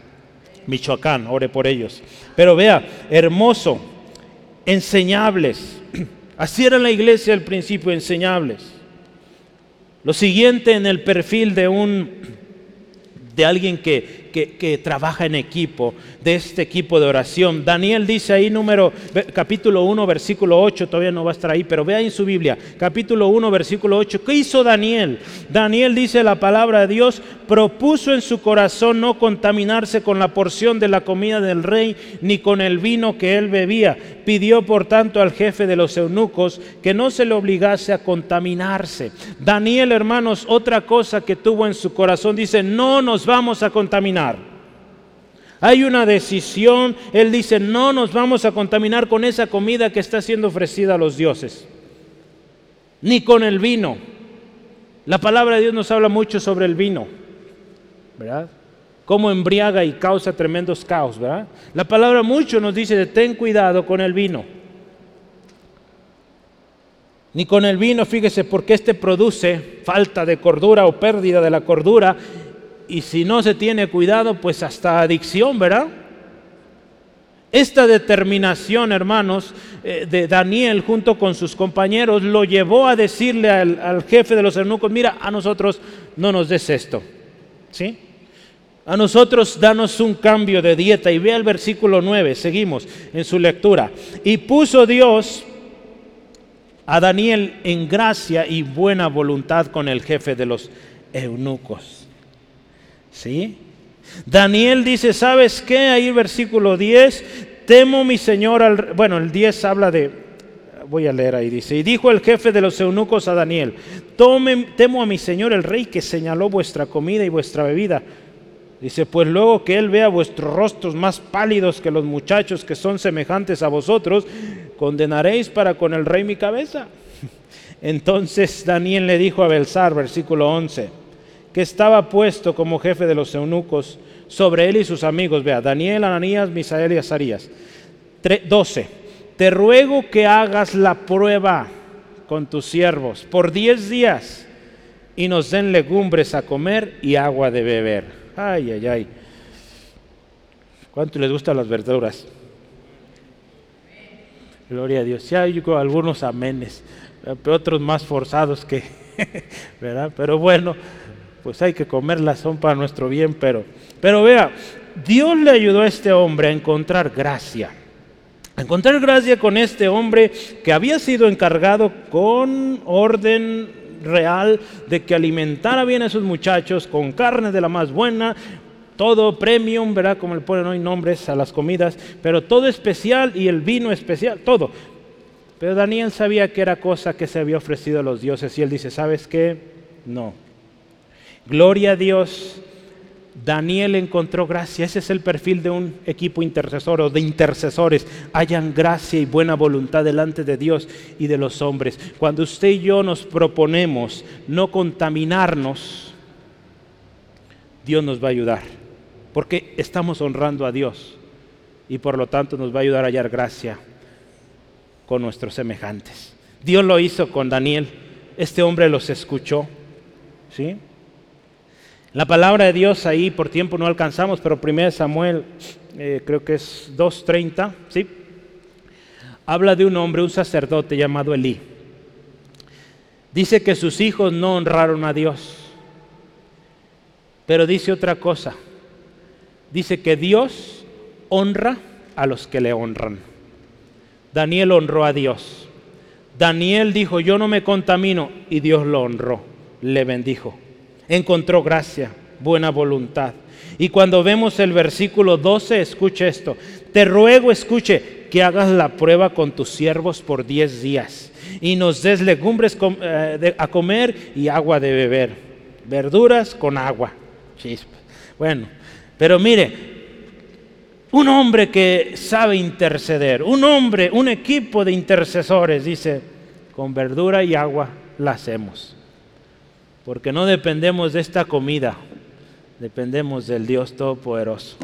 Michoacán, ore por ellos. Pero vea, hermoso, enseñables, Así era la iglesia al principio, enseñables. Lo siguiente en el perfil de un de alguien que, que, trabaja en equipo, de este equipo de oración. Daniel dice ahí número, capítulo 1, versículo 8, todavía no va a estar ahí, pero vea en su Biblia, capítulo 1, versículo 8, ¿qué hizo Daniel? Daniel dice la palabra de Dios, propuso en su corazón no contaminarse con la porción de la comida del rey, ni con el vino que él bebía. Pidió por tanto al jefe de los eunucos que no se le obligase a contaminarse. Daniel, hermanos, otra cosa que tuvo en su corazón, dice, no nos vamos a contaminar. Hay una decisión, él dice, no nos vamos a contaminar con esa comida que está siendo ofrecida a los dioses, ni con el vino. La palabra de Dios nos habla mucho sobre el vino, ¿verdad? Cómo embriaga y causa tremendos caos, ¿verdad? La palabra mucho nos dice ten cuidado con el vino. Ni con el vino, fíjese, porque este produce falta de cordura o pérdida de la cordura y si no se tiene cuidado, pues hasta adicción, ¿verdad? Esta determinación, hermanos, eh, de Daniel junto con sus compañeros lo llevó a decirle al, jefe de los eunucos, mira, a nosotros no nos des esto, ¿sí? A nosotros danos un cambio de dieta. Y vea el versículo 9, seguimos en su lectura. Y puso Dios a Daniel en gracia y buena voluntad con el jefe de los eunucos. ¿Sí? Daniel dice, ¿sabes qué? Ahí versículo 10, temo mi señor al... Bueno, el 10 habla de... Voy a leer ahí, dice, y dijo el jefe de los eunucos a Daniel, Tome, temo a mi señor el rey que señaló vuestra comida y vuestra bebida. Dice, pues luego que él vea vuestros rostros más pálidos que los muchachos que son semejantes a vosotros, condenaréis para con el rey mi cabeza. [laughs] Entonces Daniel le dijo a Belsar, versículo 11, que estaba puesto como jefe de los eunucos sobre él y sus amigos. Vea, Daniel, Ananías, Misael y Azarías. 12. Te ruego que hagas la prueba con tus siervos por diez días y nos den legumbres a comer y agua de beber. Ay, ay, ay. ¿Cuánto les gustan las verduras? Gloria a Dios. Hay algunos amenes, otros más forzados que, [laughs] ¿verdad? Pero bueno, pues hay que comerlas, son para nuestro bien, pero, pero vea, Dios le ayudó a este hombre a encontrar gracia. A encontrar gracia con este hombre que había sido encargado con orden real de que alimentara bien a sus muchachos con carne de la más buena, todo premium, ¿verdad? Como le ponen hoy nombres a las comidas, pero todo especial y el vino especial, todo. Pero Daniel sabía que era cosa que se había ofrecido a los dioses y él dice, ¿sabes qué? No. Gloria a Dios. Daniel encontró gracia. Ese es el perfil de un equipo intercesor o de intercesores. Hayan gracia y buena voluntad delante de Dios y de los hombres. Cuando usted y yo nos proponemos no contaminarnos, Dios nos va a ayudar. Porque estamos honrando a Dios. Y por lo tanto nos va a ayudar a hallar gracia con nuestros semejantes. Dios lo hizo con Daniel. Este hombre los escuchó. ¿Sí? La palabra de Dios ahí por tiempo no alcanzamos, pero 1 Samuel, eh, creo que es 2.30, ¿sí? Habla de un hombre, un sacerdote llamado Elí. Dice que sus hijos no honraron a Dios. Pero dice otra cosa. Dice que Dios honra a los que le honran. Daniel honró a Dios. Daniel dijo, yo no me contamino, y Dios lo honró, le bendijo encontró gracia, buena voluntad. Y cuando vemos el versículo 12, escuche esto. Te ruego, escuche, que hagas la prueba con tus siervos por 10 días y nos des legumbres eh, a comer y agua de beber. Verduras con agua. Bueno, pero mire, un hombre que sabe interceder, un hombre, un equipo de intercesores, dice, con verdura y agua la hacemos porque no dependemos de esta comida, dependemos del Dios Todopoderoso.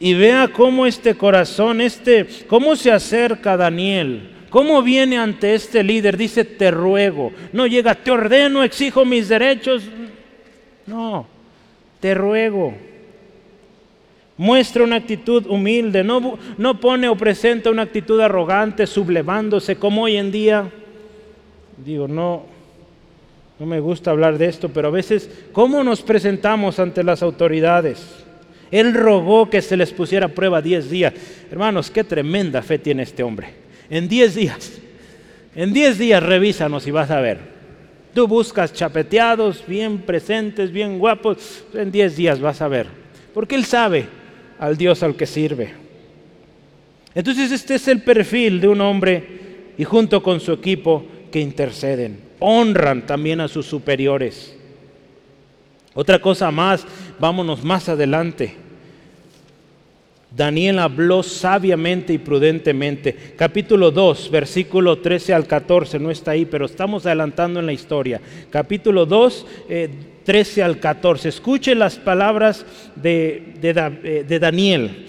Y vea cómo este corazón, este, cómo se acerca Daniel, cómo viene ante este líder, dice, te ruego, no llega, te ordeno, exijo mis derechos, no, te ruego. Muestra una actitud humilde, no, no pone o presenta una actitud arrogante, sublevándose como hoy en día. Digo, no, no me gusta hablar de esto, pero a veces, ¿cómo nos presentamos ante las autoridades? Él rogó que se les pusiera a prueba 10 días. Hermanos, qué tremenda fe tiene este hombre. En 10 días, en 10 días revísanos y vas a ver. Tú buscas chapeteados, bien presentes, bien guapos, en 10 días vas a ver. Porque Él sabe al Dios al que sirve. Entonces este es el perfil de un hombre y junto con su equipo que interceden, honran también a sus superiores. Otra cosa más, vámonos más adelante. Daniel habló sabiamente y prudentemente. Capítulo 2, versículo 13 al 14, no está ahí, pero estamos adelantando en la historia. Capítulo 2, 13 eh, al 14. Escuchen las palabras de, de, de Daniel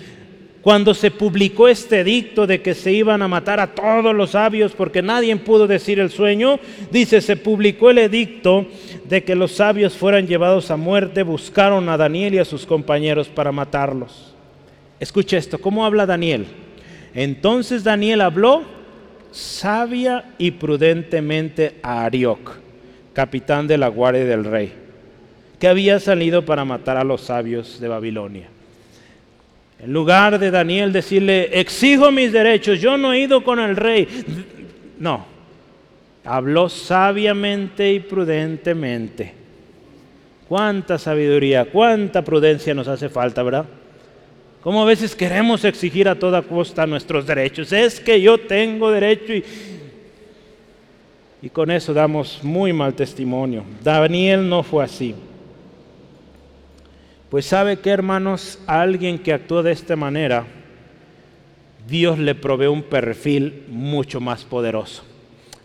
cuando se publicó este edicto de que se iban a matar a todos los sabios porque nadie pudo decir el sueño, dice, se publicó el edicto de que los sabios fueran llevados a muerte, buscaron a Daniel y a sus compañeros para matarlos. Escuche esto, ¿cómo habla Daniel? Entonces Daniel habló sabia y prudentemente a Arioc, capitán de la guardia del rey, que había salido para matar a los sabios de Babilonia. En lugar de Daniel decirle, exijo mis derechos, yo no he ido con el rey. No, habló sabiamente y prudentemente. Cuánta sabiduría, cuánta prudencia nos hace falta, ¿verdad? Como a veces queremos exigir a toda costa nuestros derechos. Es que yo tengo derecho y, y con eso damos muy mal testimonio. Daniel no fue así. Pues sabe que hermanos, a alguien que actúa de esta manera, Dios le provee un perfil mucho más poderoso.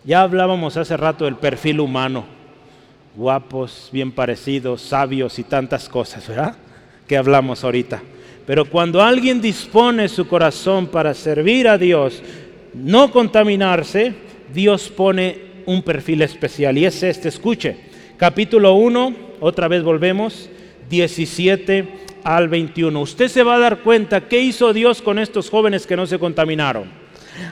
Ya hablábamos hace rato del perfil humano, guapos, bien parecidos, sabios y tantas cosas, ¿verdad? Que hablamos ahorita. Pero cuando alguien dispone su corazón para servir a Dios, no contaminarse, Dios pone un perfil especial y es este, escuche, capítulo 1, otra vez volvemos, 17 al 21. Usted se va a dar cuenta qué hizo Dios con estos jóvenes que no se contaminaron.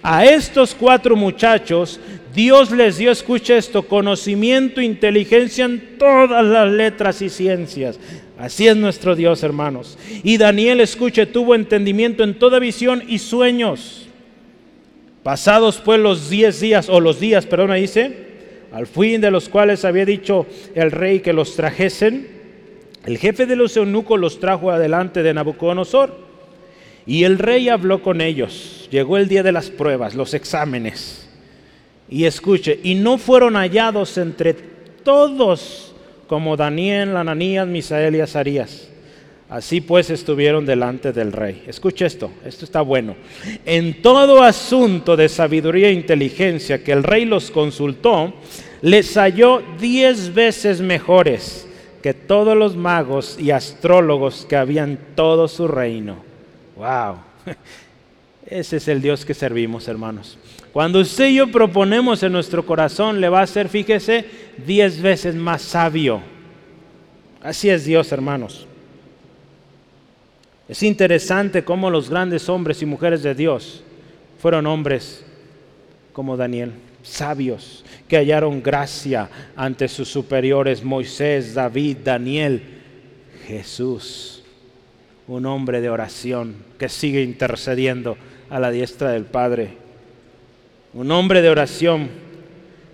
A estos cuatro muchachos, Dios les dio, escucha esto, conocimiento, inteligencia en todas las letras y ciencias. Así es nuestro Dios, hermanos. Y Daniel, escuche, tuvo entendimiento en toda visión y sueños. Pasados pues los diez días, o los días, perdón, dice, al fin de los cuales había dicho el rey que los trajesen, el jefe de los eunucos los trajo adelante de Nabucodonosor y el rey habló con ellos. Llegó el día de las pruebas, los exámenes. Y escuche, y no fueron hallados entre todos como Daniel, Ananías, Misael y Azarías. Así pues estuvieron delante del rey. Escuche esto, esto está bueno. En todo asunto de sabiduría e inteligencia que el rey los consultó, les halló diez veces mejores que todos los magos y astrólogos que habían todo su reino. ¡Wow! [laughs] Ese es el Dios que servimos, hermanos. Cuando usted y yo proponemos en nuestro corazón, le va a ser, fíjese, diez veces más sabio. Así es Dios, hermanos. Es interesante cómo los grandes hombres y mujeres de Dios fueron hombres como Daniel sabios que hallaron gracia ante sus superiores, Moisés, David, Daniel, Jesús, un hombre de oración que sigue intercediendo a la diestra del Padre, un hombre de oración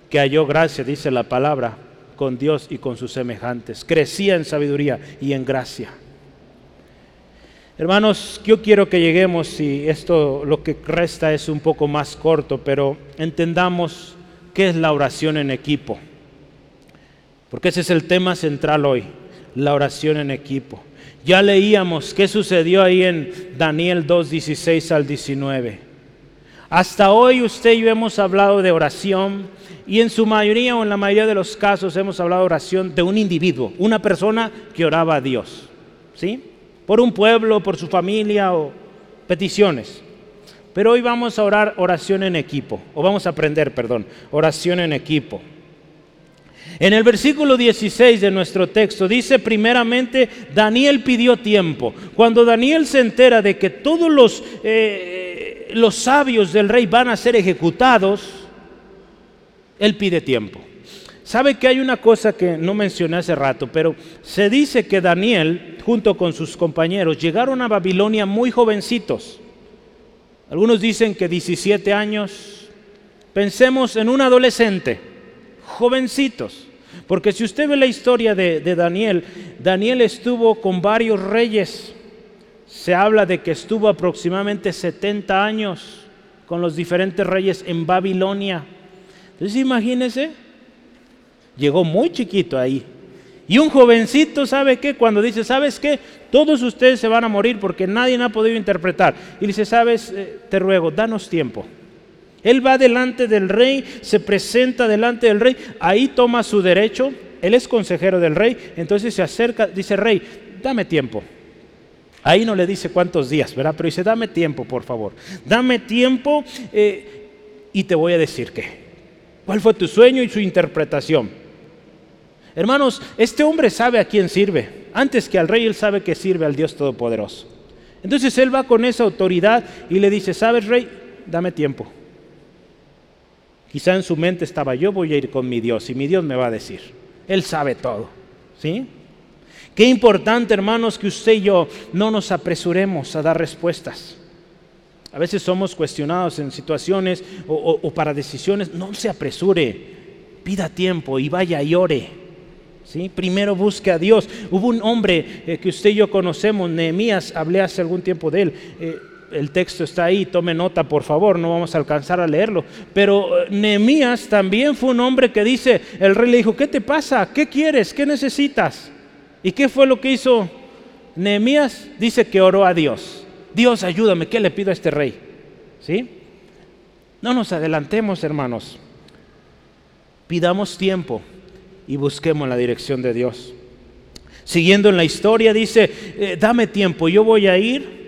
que halló gracia, dice la palabra, con Dios y con sus semejantes, crecía en sabiduría y en gracia. Hermanos, yo quiero que lleguemos, y esto lo que resta es un poco más corto, pero entendamos qué es la oración en equipo. Porque ese es el tema central hoy, la oración en equipo. Ya leíamos qué sucedió ahí en Daniel 2, 16 al 19. Hasta hoy usted y yo hemos hablado de oración y en su mayoría o en la mayoría de los casos hemos hablado de oración de un individuo, una persona que oraba a Dios. ¿Sí? por un pueblo, por su familia o peticiones. Pero hoy vamos a orar oración en equipo, o vamos a aprender, perdón, oración en equipo. En el versículo 16 de nuestro texto dice primeramente, Daniel pidió tiempo. Cuando Daniel se entera de que todos los, eh, los sabios del rey van a ser ejecutados, él pide tiempo. Sabe que hay una cosa que no mencioné hace rato, pero se dice que Daniel, junto con sus compañeros, llegaron a Babilonia muy jovencitos. Algunos dicen que 17 años. Pensemos en un adolescente, jovencitos. Porque si usted ve la historia de, Daniel, Daniel estuvo con varios reyes. Se habla de que estuvo aproximadamente 70 años con los diferentes reyes en Babilonia. Entonces imagínese, llegó muy chiquito ahí. Y un jovencito, ¿sabe qué? Cuando dice, ¿sabes qué? Todos ustedes se van a morir porque nadie ha podido interpretar. Y dice, ¿sabes? Eh, te ruego, danos tiempo. Él va delante del rey, se presenta delante del rey, ahí toma su derecho, él es consejero del rey, entonces se acerca, dice, rey, dame tiempo. Ahí no le dice cuántos días, ¿verdad? Pero dice, dame tiempo, por favor. Dame tiempo eh, y te voy a decir qué. ¿Cuál fue tu sueño y su interpretación? Hermanos, este hombre sabe a quién sirve. Antes que al rey, él sabe que sirve al Dios Todopoderoso. Entonces él va con esa autoridad y le dice, ¿sabes, rey? Dame tiempo. Quizá en su mente estaba, yo voy a ir con mi Dios y mi Dios me va a decir. Él sabe todo. ¿Sí? Qué importante, hermanos, que usted y yo no nos apresuremos a dar respuestas. A veces somos cuestionados en situaciones o, para decisiones. No se apresure, pida tiempo y vaya y ore. ¿Sí? Primero busque a Dios. Hubo un hombre eh, que usted y yo conocemos, Nehemías, hablé hace algún tiempo de él. Eh, el texto está ahí, tome nota por favor, no vamos a alcanzar a leerlo. Pero eh, Nehemías también fue un hombre que dice, el rey le dijo, ¿qué te pasa? ¿Qué quieres? ¿Qué necesitas? ¿Y qué fue lo que hizo Nehemías? Dice que oró a Dios. Dios, ayúdame, ¿qué le pido a este rey? ¿Sí? No nos adelantemos, hermanos. Pidamos tiempo y busquemos la dirección de Dios. Siguiendo en la historia, dice, eh, dame tiempo, yo voy a ir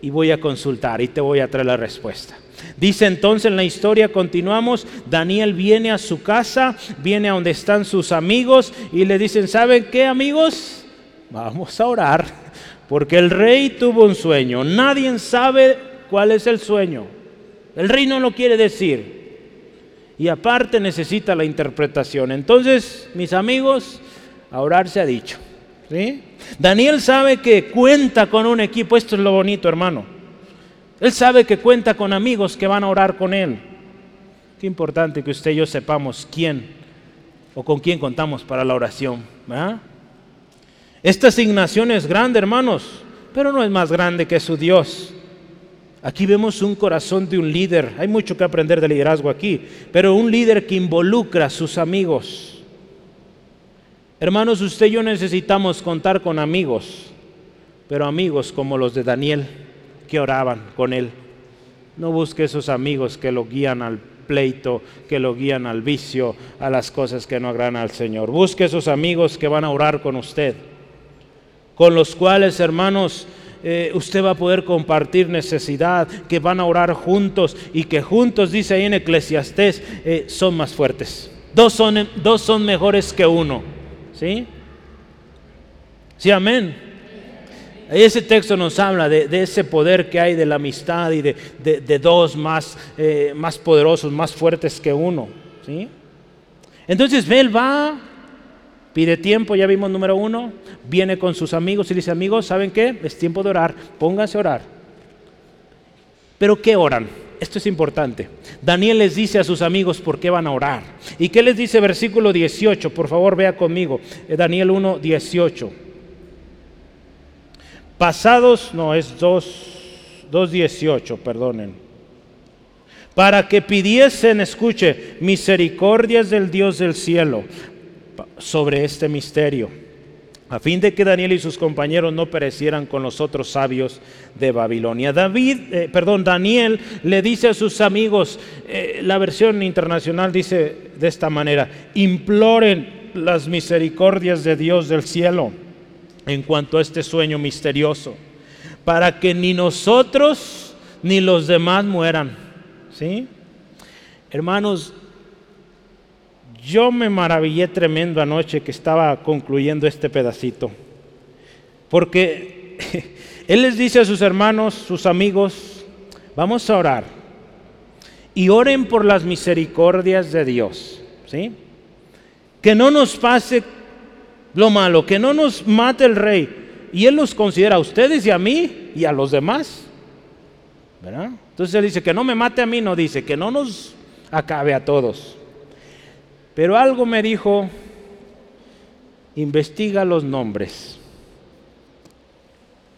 y voy a consultar y te voy a traer la respuesta. Dice entonces en la historia, continuamos, Daniel viene a su casa, viene a donde están sus amigos y le dicen, ¿saben qué amigos? Vamos a orar porque el rey tuvo un sueño. Nadie sabe cuál es el sueño. El rey no lo quiere decir. Y aparte necesita la interpretación. Entonces, mis amigos, a orar se ha dicho. ¿sí? Daniel sabe que cuenta con un equipo. Esto es lo bonito, hermano. Él sabe que cuenta con amigos que van a orar con él. Qué importante que usted y yo sepamos quién o con quién contamos para la oración. Esta asignación es grande, hermanos, pero no es más grande que su Dios. Aquí vemos un corazón de un líder. Hay mucho que aprender de liderazgo aquí, pero un líder que involucra a sus amigos. Hermanos, usted y yo necesitamos contar con amigos, pero amigos como los de Daniel, que oraban con él. No busque esos amigos que lo guían al pleito, que lo guían al vicio, a las cosas que no agradan al Señor. Busque esos amigos que van a orar con usted con los cuales, hermanos, eh, usted va a poder compartir necesidad, que van a orar juntos y que juntos, dice ahí en Eclesiastés, eh, son más fuertes. Dos son, dos son mejores que uno. ¿Sí? Sí, amén. Ese texto nos habla de, ese poder que hay de la amistad y de, dos más, eh, más poderosos, más fuertes que uno. ¿sí? Entonces, él va Pide tiempo, ya vimos número uno. Viene con sus amigos y dice, amigos, ¿saben qué? Es tiempo de orar. Pónganse a orar. Pero ¿qué oran? Esto es importante. Daniel les dice a sus amigos por qué van a orar. ¿Y qué les dice versículo 18? Por favor, vea conmigo. Eh, Daniel 1, 18. Pasados, no, es 2, 2, 18, perdonen. Para que pidiesen, escuche, misericordias del Dios del cielo sobre este misterio, a fin de que Daniel y sus compañeros no perecieran con los otros sabios de Babilonia. David, eh, perdón, Daniel le dice a sus amigos, eh, la versión internacional dice de esta manera, imploren las misericordias de Dios del cielo en cuanto a este sueño misterioso, para que ni nosotros ni los demás mueran. ¿Sí? Hermanos, yo me maravillé tremendo anoche que estaba concluyendo este pedacito, porque [laughs] Él les dice a sus hermanos, sus amigos, vamos a orar y oren por las misericordias de Dios, ¿sí? que no nos pase lo malo, que no nos mate el rey. Y Él los considera a ustedes y a mí y a los demás. ¿Verdad? Entonces Él dice que no me mate a mí, no dice, que no nos acabe a todos. Pero algo me dijo, investiga los nombres.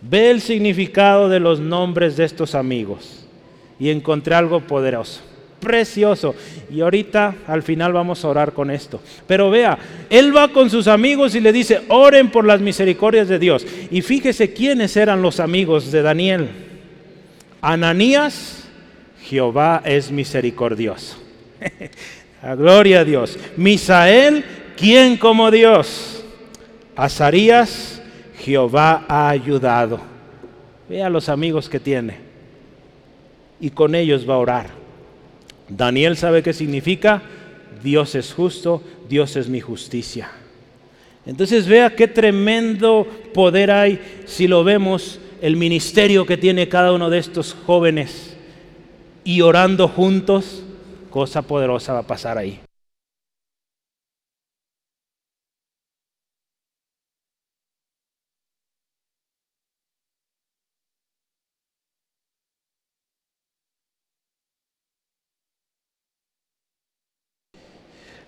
Ve el significado de los nombres de estos amigos. Y encontré algo poderoso precioso. Y ahorita al final vamos a orar con esto. Pero vea, él va con sus amigos y le dice, oren por las misericordias de Dios. Y fíjese quiénes eran los amigos de Daniel. Ananías, Jehová es misericordioso. [laughs] a gloria a Dios. Misael, ¿quién como Dios? Azarías, Jehová ha ayudado. Vea los amigos que tiene. Y con ellos va a orar. Daniel sabe qué significa, Dios es justo, Dios es mi justicia. Entonces vea qué tremendo poder hay si lo vemos, el ministerio que tiene cada uno de estos jóvenes y orando juntos, cosa poderosa va a pasar ahí.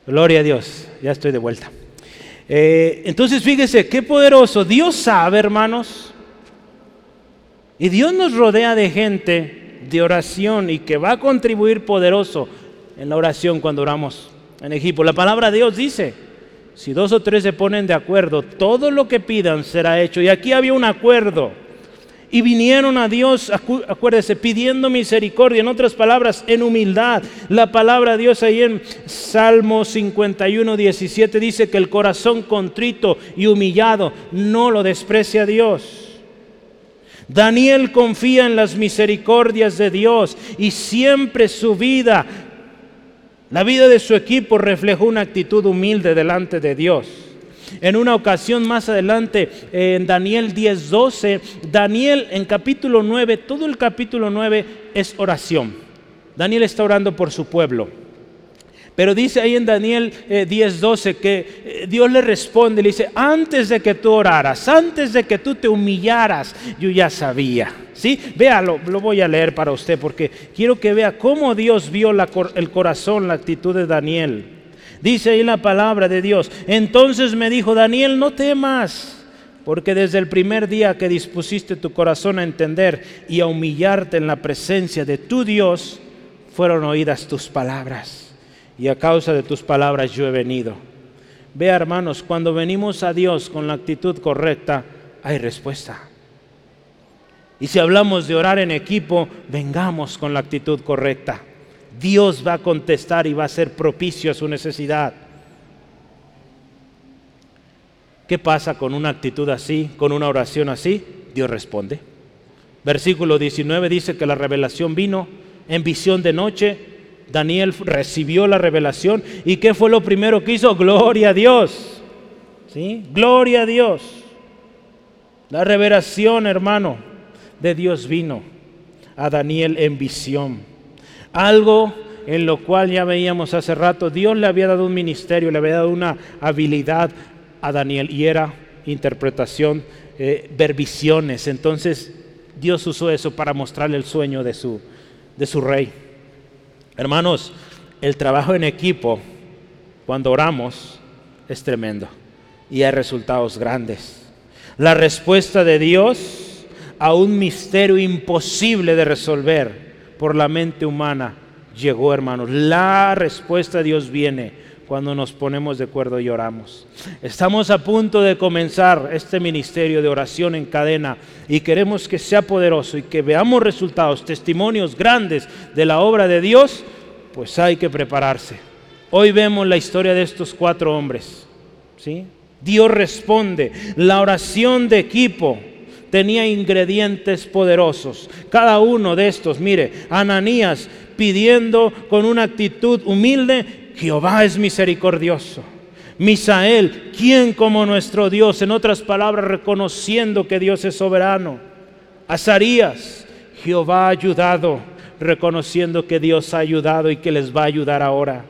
Gloria a Dios, ya estoy de vuelta. Eh, entonces fíjese, qué poderoso. Dios sabe, hermanos. Y Dios nos rodea de gente de oración y que va a contribuir poderoso en la oración cuando oramos en equipo. La palabra de Dios dice, si dos o tres se ponen de acuerdo, todo lo que pidan será hecho. Y aquí había un acuerdo y vinieron a Dios, acuérdese, pidiendo misericordia, en otras palabras, en humildad. La palabra de Dios ahí en Salmo 51, 17 dice que el corazón contrito y humillado no lo desprecia Dios. Daniel confía en las misericordias de Dios y siempre su vida, la vida de su equipo reflejó una actitud humilde delante de Dios. En una ocasión más adelante, en Daniel 10:12, Daniel en capítulo 9, todo el capítulo 9 es oración. Daniel está orando por su pueblo. Pero dice ahí en Daniel 10:12 eh, que eh, Dios le responde, le dice, antes de que tú oraras, antes de que tú te humillaras, yo ya sabía. ¿Sí? Véalo, lo voy a leer para usted porque quiero que vea cómo Dios vio el corazón, la actitud de Daniel. Dice ahí la palabra de Dios. Entonces me dijo, Daniel, no temas, porque desde el primer día que dispusiste tu corazón a entender y a humillarte en la presencia de tu Dios, fueron oídas tus palabras. Y a causa de tus palabras yo he venido. Vea, hermanos, cuando venimos a Dios con la actitud correcta, hay respuesta. Y si hablamos de orar en equipo, vengamos con la actitud correcta. Dios va a contestar y va a ser propicio a su necesidad. ¿Qué pasa con una actitud así, con una oración así? Dios responde. Versículo 19 dice que la revelación vino en visión de noche. Daniel recibió la revelación y ¿qué fue lo primero que hizo? Gloria a Dios. ¿Sí? Gloria a Dios. La revelación, hermano, de Dios vino a Daniel en visión. Algo en lo cual ya veíamos hace rato, Dios le había dado un ministerio, le había dado una habilidad a Daniel y era interpretación, eh, ver visiones. Entonces Dios usó eso para mostrarle el sueño de su, de su rey. Hermanos, el trabajo en equipo, cuando oramos, es tremendo y hay resultados grandes. La respuesta de Dios a un misterio imposible de resolver por la mente humana llegó, hermanos. La respuesta de Dios viene cuando nos ponemos de acuerdo y oramos. Estamos a punto de comenzar este ministerio de oración en cadena y queremos que sea poderoso y que veamos resultados, testimonios grandes de la obra de Dios, pues hay que prepararse. Hoy vemos la historia de estos cuatro hombres. ¿sí? Dios responde. La oración de equipo tenía ingredientes poderosos. Cada uno de estos, mire, Ananías pidiendo con una actitud humilde, Jehová es misericordioso. Misael, ¿quién como nuestro Dios? En otras palabras, reconociendo que Dios es soberano. Azarías, Jehová ha ayudado, reconociendo que Dios ha ayudado y que les va a ayudar ahora.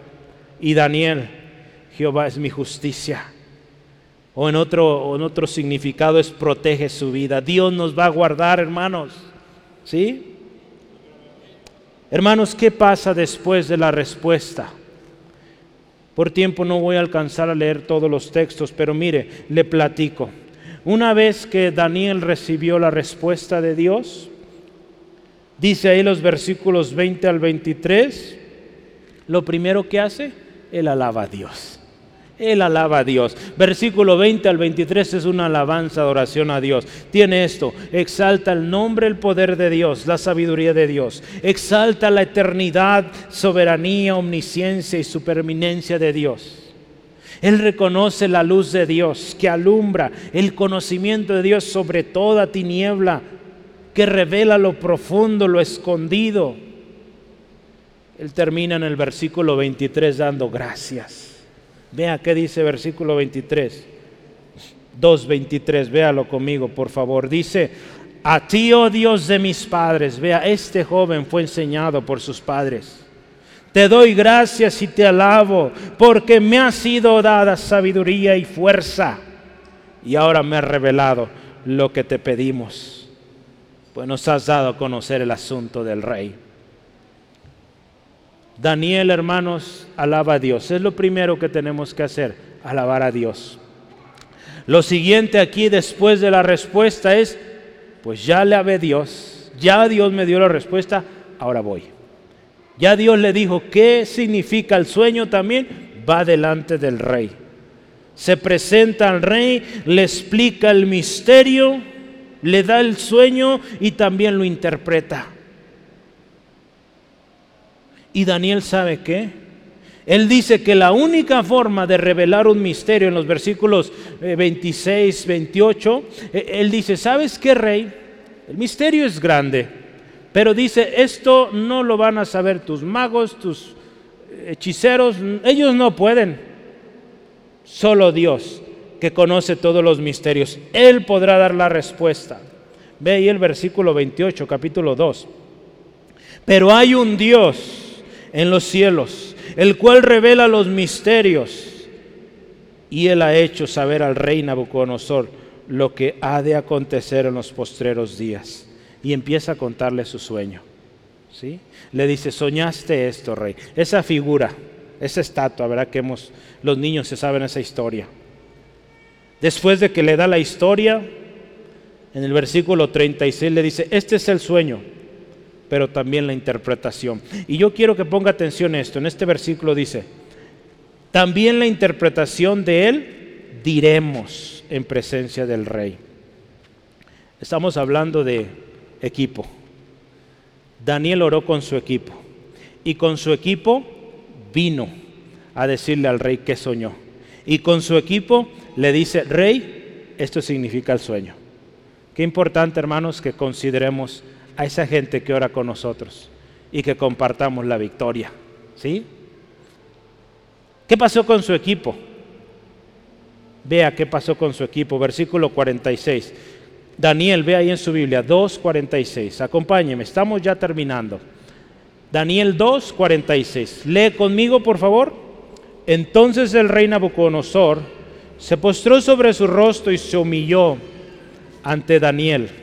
Y Daniel, Jehová es mi justicia. O en otro, en otro significado es protege su vida. Dios nos va a guardar, hermanos. ¿Sí? Hermanos, ¿qué pasa después de la respuesta? Por tiempo no voy a alcanzar a leer todos los textos, pero mire, le platico. Una vez que Daniel recibió la respuesta de Dios, dice ahí los versículos 20 al 23, lo primero que hace, él alaba a Dios. Él alaba a Dios. Versículo 20 al 23 es una alabanza de oración a Dios. Tiene esto, exalta el nombre, el poder de Dios, la sabiduría de Dios. Exalta la eternidad, soberanía, omnisciencia y superminencia de Dios. Él reconoce la luz de Dios que alumbra el conocimiento de Dios sobre toda tiniebla, que revela lo profundo, lo escondido. Él termina en el versículo 23 dando gracias. Vea qué dice versículo 23. 2.23, véalo conmigo, por favor. Dice, a ti, oh Dios de mis padres, vea, este joven fue enseñado por sus padres. Te doy gracias y te alabo, porque me ha sido dada sabiduría y fuerza, y ahora me ha revelado lo que te pedimos, pues nos has dado a conocer el asunto del rey. Daniel, hermanos, alaba a Dios. Es lo primero que tenemos que hacer, alabar a Dios. Lo siguiente aquí después de la respuesta es, pues ya le a Dios, ya Dios me dio la respuesta, ahora voy. Ya Dios le dijo qué significa el sueño también, va delante del rey. Se presenta al rey, le explica el misterio, le da el sueño y también lo interpreta. Y Daniel sabe qué. Él dice que la única forma de revelar un misterio en los versículos 26, eh, 28, eh, él dice, ¿sabes qué, rey? El misterio es grande, pero dice, esto no lo van a saber tus magos, tus hechiceros, ellos no pueden. Solo Dios, que conoce todos los misterios, Él podrá dar la respuesta. Ve ahí el versículo 28, capítulo 2. Pero hay un Dios en los cielos, el cual revela los misterios. Y él ha hecho saber al rey Nabucodonosor lo que ha de acontecer en los postreros días. Y empieza a contarle su sueño. ¿sí? Le dice, soñaste esto, rey. Esa figura, esa estatua, ¿verdad? Que hemos, los niños se saben esa historia. Después de que le da la historia, en el versículo 36 le dice, este es el sueño pero también la interpretación. Y yo quiero que ponga atención a esto. En este versículo dice, también la interpretación de él diremos en presencia del rey. Estamos hablando de equipo. Daniel oró con su equipo y con su equipo vino a decirle al rey que soñó. Y con su equipo le dice, rey, esto significa el sueño. Qué importante, hermanos, que consideremos a esa gente que ora con nosotros y que compartamos la victoria. ¿Sí? ¿Qué pasó con su equipo? Vea qué pasó con su equipo, versículo 46. Daniel, ve ahí en su Biblia, 2.46. Acompáñeme, estamos ya terminando. Daniel 2.46. Lee conmigo, por favor. Entonces el rey Nabucodonosor se postró sobre su rostro y se humilló ante Daniel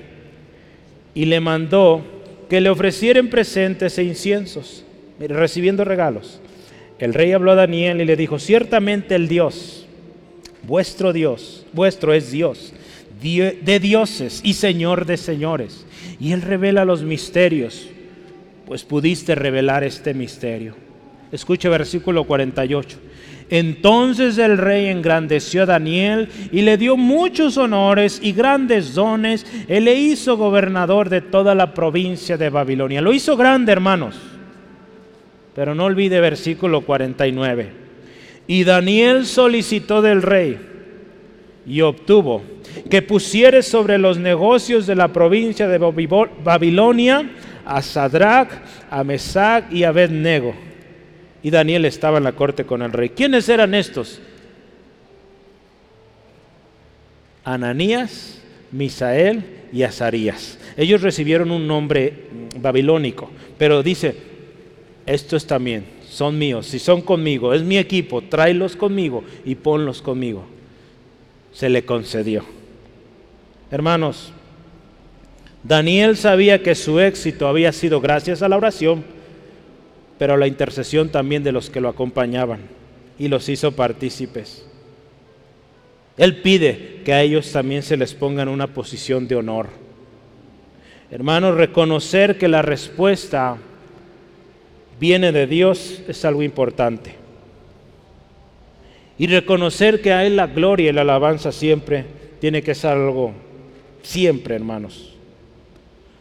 y le mandó que le ofrecieran presentes e inciensos, recibiendo regalos. El rey habló a Daniel y le dijo, ciertamente el Dios, vuestro Dios, vuestro es Dios, de dioses y Señor de señores. Y Él revela los misterios, pues pudiste revelar este misterio. Escuche versículo 48. Entonces el rey engrandeció a Daniel y le dio muchos honores y grandes dones. Él le hizo gobernador de toda la provincia de Babilonia. Lo hizo grande, hermanos. Pero no olvide versículo 49. Y Daniel solicitó del rey y obtuvo que pusiere sobre los negocios de la provincia de Babilonia a Sadrach, a Mesach y a Abednego y Daniel estaba en la corte con el rey. ¿Quiénes eran estos? Ananías, Misael y Azarías. Ellos recibieron un nombre babilónico, pero dice, estos también son míos, si son conmigo, es mi equipo, tráelos conmigo y ponlos conmigo. Se le concedió. Hermanos, Daniel sabía que su éxito había sido gracias a la oración, pero la intercesión también de los que lo acompañaban y los hizo partícipes. Él pide que a ellos también se les ponga en una posición de honor. Hermanos, reconocer que la respuesta viene de Dios es algo importante. Y reconocer que a Él la gloria y la alabanza siempre tiene que ser algo, siempre hermanos.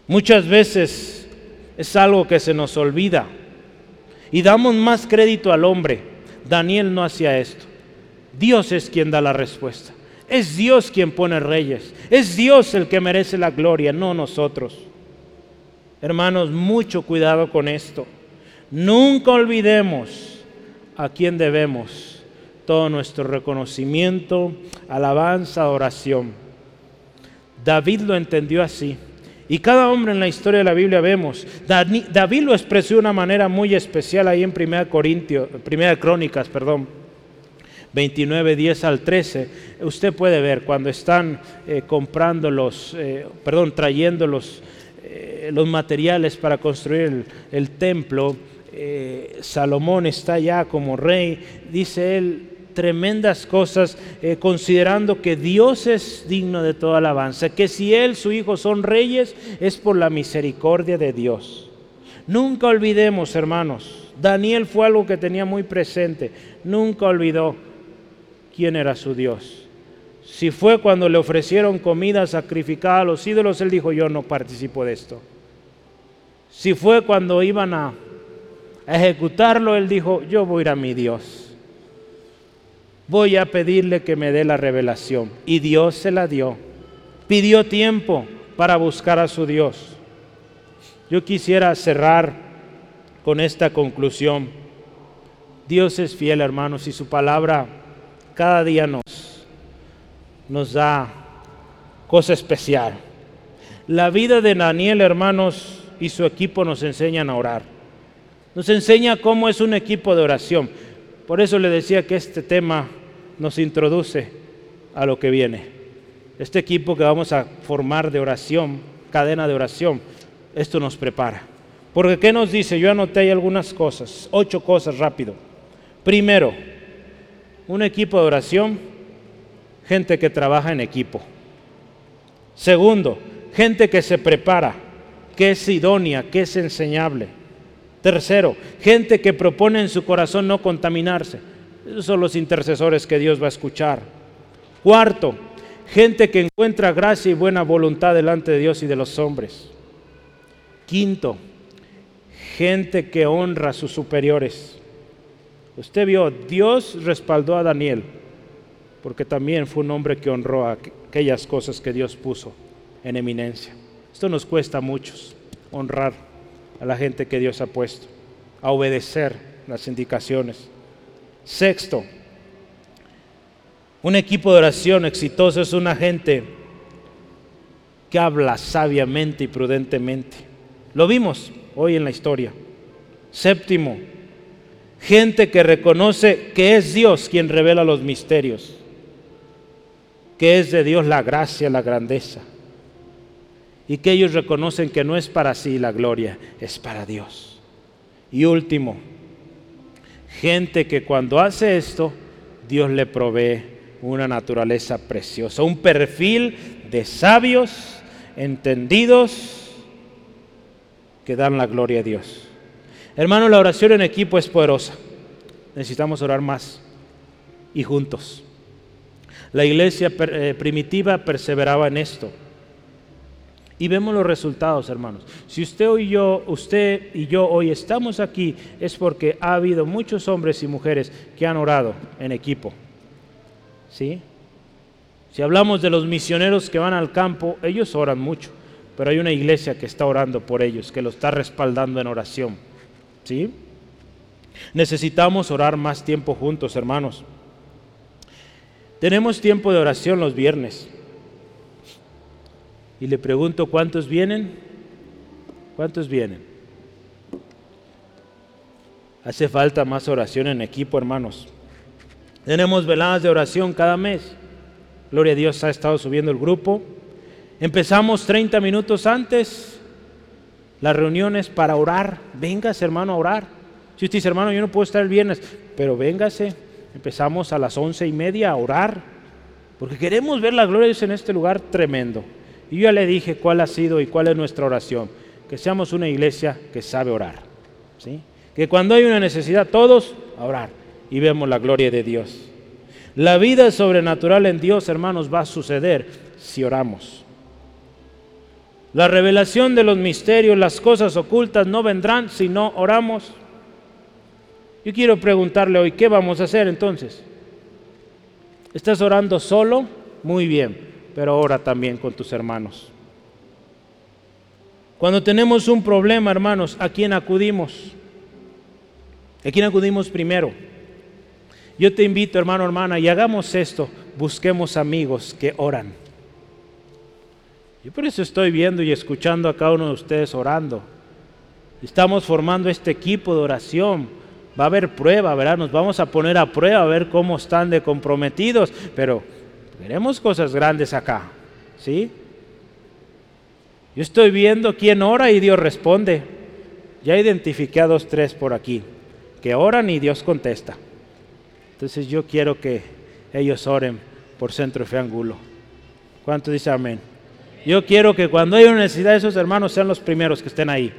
Muchas veces es algo que se nos olvida y damos más crédito al hombre. Daniel no hacía esto. Dios es quien da la respuesta. Es Dios quien pone reyes. Es Dios el que merece la gloria, no nosotros. Hermanos, mucho cuidado con esto. Nunca olvidemos a quién debemos todo nuestro reconocimiento, alabanza, oración. David lo entendió así. Y cada hombre en la historia de la Biblia vemos, David lo expresó de una manera muy especial ahí en 1 Corintios, Primera Crónicas, perdón, 29, 10 al 13. Usted puede ver cuando están eh, comprando los, eh, perdón, trayendo los, eh, los materiales para construir el templo, Salomón está ya como rey, dice él, tremendas cosas, eh, considerando que Dios es digno de toda alabanza, que si Él, su Hijo, son reyes, es por la misericordia de Dios. Nunca olvidemos, hermanos, Daniel fue algo que tenía muy presente, nunca olvidó quién era su Dios. Si fue cuando le ofrecieron comida sacrificada a los ídolos, él dijo, yo no participo de esto. Si fue cuando iban a ejecutarlo, él dijo, yo voy a ir a mi Dios voy a pedirle que me dé la revelación. Y Dios se la dio. Pidió tiempo para buscar a su Dios. Yo quisiera cerrar con esta conclusión. Dios es fiel, hermanos, y su palabra cada día nos, nos da cosa especial. La vida de Daniel, hermanos, y su equipo nos enseñan a orar. Nos enseña cómo es un equipo de oración. Por eso le decía que este tema nos introduce a lo que viene. Este equipo que vamos a formar de oración, cadena de oración, esto nos prepara. Porque ¿qué nos dice? Yo anoté ahí algunas cosas, ocho cosas rápido. Primero, un equipo de oración, gente que trabaja en equipo. Segundo, gente que se prepara, que es idónea, que es enseñable. Tercero, gente que propone en su corazón no contaminarse. Esos son los intercesores que Dios va a escuchar. Cuarto, gente que encuentra gracia y buena voluntad delante de Dios y de los hombres. Quinto, gente que honra a sus superiores. Usted vio, Dios respaldó a Daniel, porque también fue un hombre que honró aquellas cosas que Dios puso en eminencia. Esto nos cuesta a muchos, honrar a la gente que Dios ha puesto, a obedecer las indicaciones. Sexto, un equipo de oración exitoso es una gente que habla sabiamente y prudentemente. Lo vimos hoy en la historia. Séptimo, gente que reconoce que es Dios quien revela los misterios, que es de Dios la gracia, la grandeza, y que ellos reconocen que no es para sí la gloria, es para Dios. Y último, Gente que cuando hace esto, Dios le provee una naturaleza preciosa, un perfil de sabios, entendidos, que dan la gloria a Dios. Hermano, la oración en equipo es poderosa. Necesitamos orar más y juntos. La iglesia eh, primitiva perseveraba en esto. Y vemos los resultados, hermanos. Si usted y yo, usted y yo hoy estamos aquí es porque ha habido muchos hombres y mujeres que han orado en equipo. ¿Sí? Si hablamos de los misioneros que van al campo, ellos oran mucho, pero hay una iglesia que está orando por ellos, que lo está respaldando en oración. ¿Sí? Necesitamos orar más tiempo juntos, hermanos. Tenemos tiempo de oración los viernes y le pregunto cuántos vienen. ¿Cuántos vienen? Hace falta más oración en equipo, hermanos. Tenemos veladas de oración cada mes. Gloria a Dios, ha estado subiendo el grupo. Empezamos 30 minutos antes las reuniones para orar. Véngase, hermano, a orar. Si usted dice, hermano, yo no puedo estar el viernes, pero véngase. Empezamos a las once y media a orar, porque queremos ver la gloria de Dios en este lugar tremendo. Y yo le dije cuál ha sido y cuál es nuestra oración. Que seamos una iglesia que sabe orar. ¿sí? Que cuando hay una necesidad, todos a orar y vemos la gloria de Dios. La vida sobrenatural en Dios, hermanos, va a suceder si oramos. La revelación de los misterios, las cosas ocultas no vendrán si no oramos. Yo quiero preguntarle hoy, ¿qué vamos a hacer entonces? ¿Estás orando solo? Muy bien, pero ora también con tus hermanos. Cuando tenemos un problema, hermanos, ¿a quién acudimos? ¿A quién acudimos primero? Yo te invito, hermano, hermana, y hagamos esto, busquemos amigos que oran. Yo por eso estoy viendo y escuchando a cada uno de ustedes orando. Estamos formando este equipo de oración. Va a haber prueba, ¿verdad? Nos vamos a poner a prueba a ver cómo están de comprometidos, pero queremos cosas grandes acá, ¿sí? Yo estoy viendo quién ora y Dios responde. Ya identifiqué a dos, tres por aquí, que oran y Dios contesta. Entonces yo quiero que ellos oren por Centro Fe Angulo. ¿Cuánto dice amén? Yo quiero que cuando haya una necesidad, esos hermanos sean los primeros que estén ahí,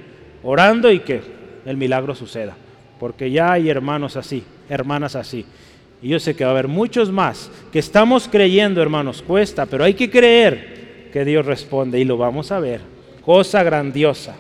orando y que el milagro suceda. Porque ya hay hermanos así, hermanas así. Y yo sé que va a haber muchos más que estamos creyendo, hermanos, cuesta, pero hay que creer que Dios responde y lo vamos a ver. Cosa grandiosa.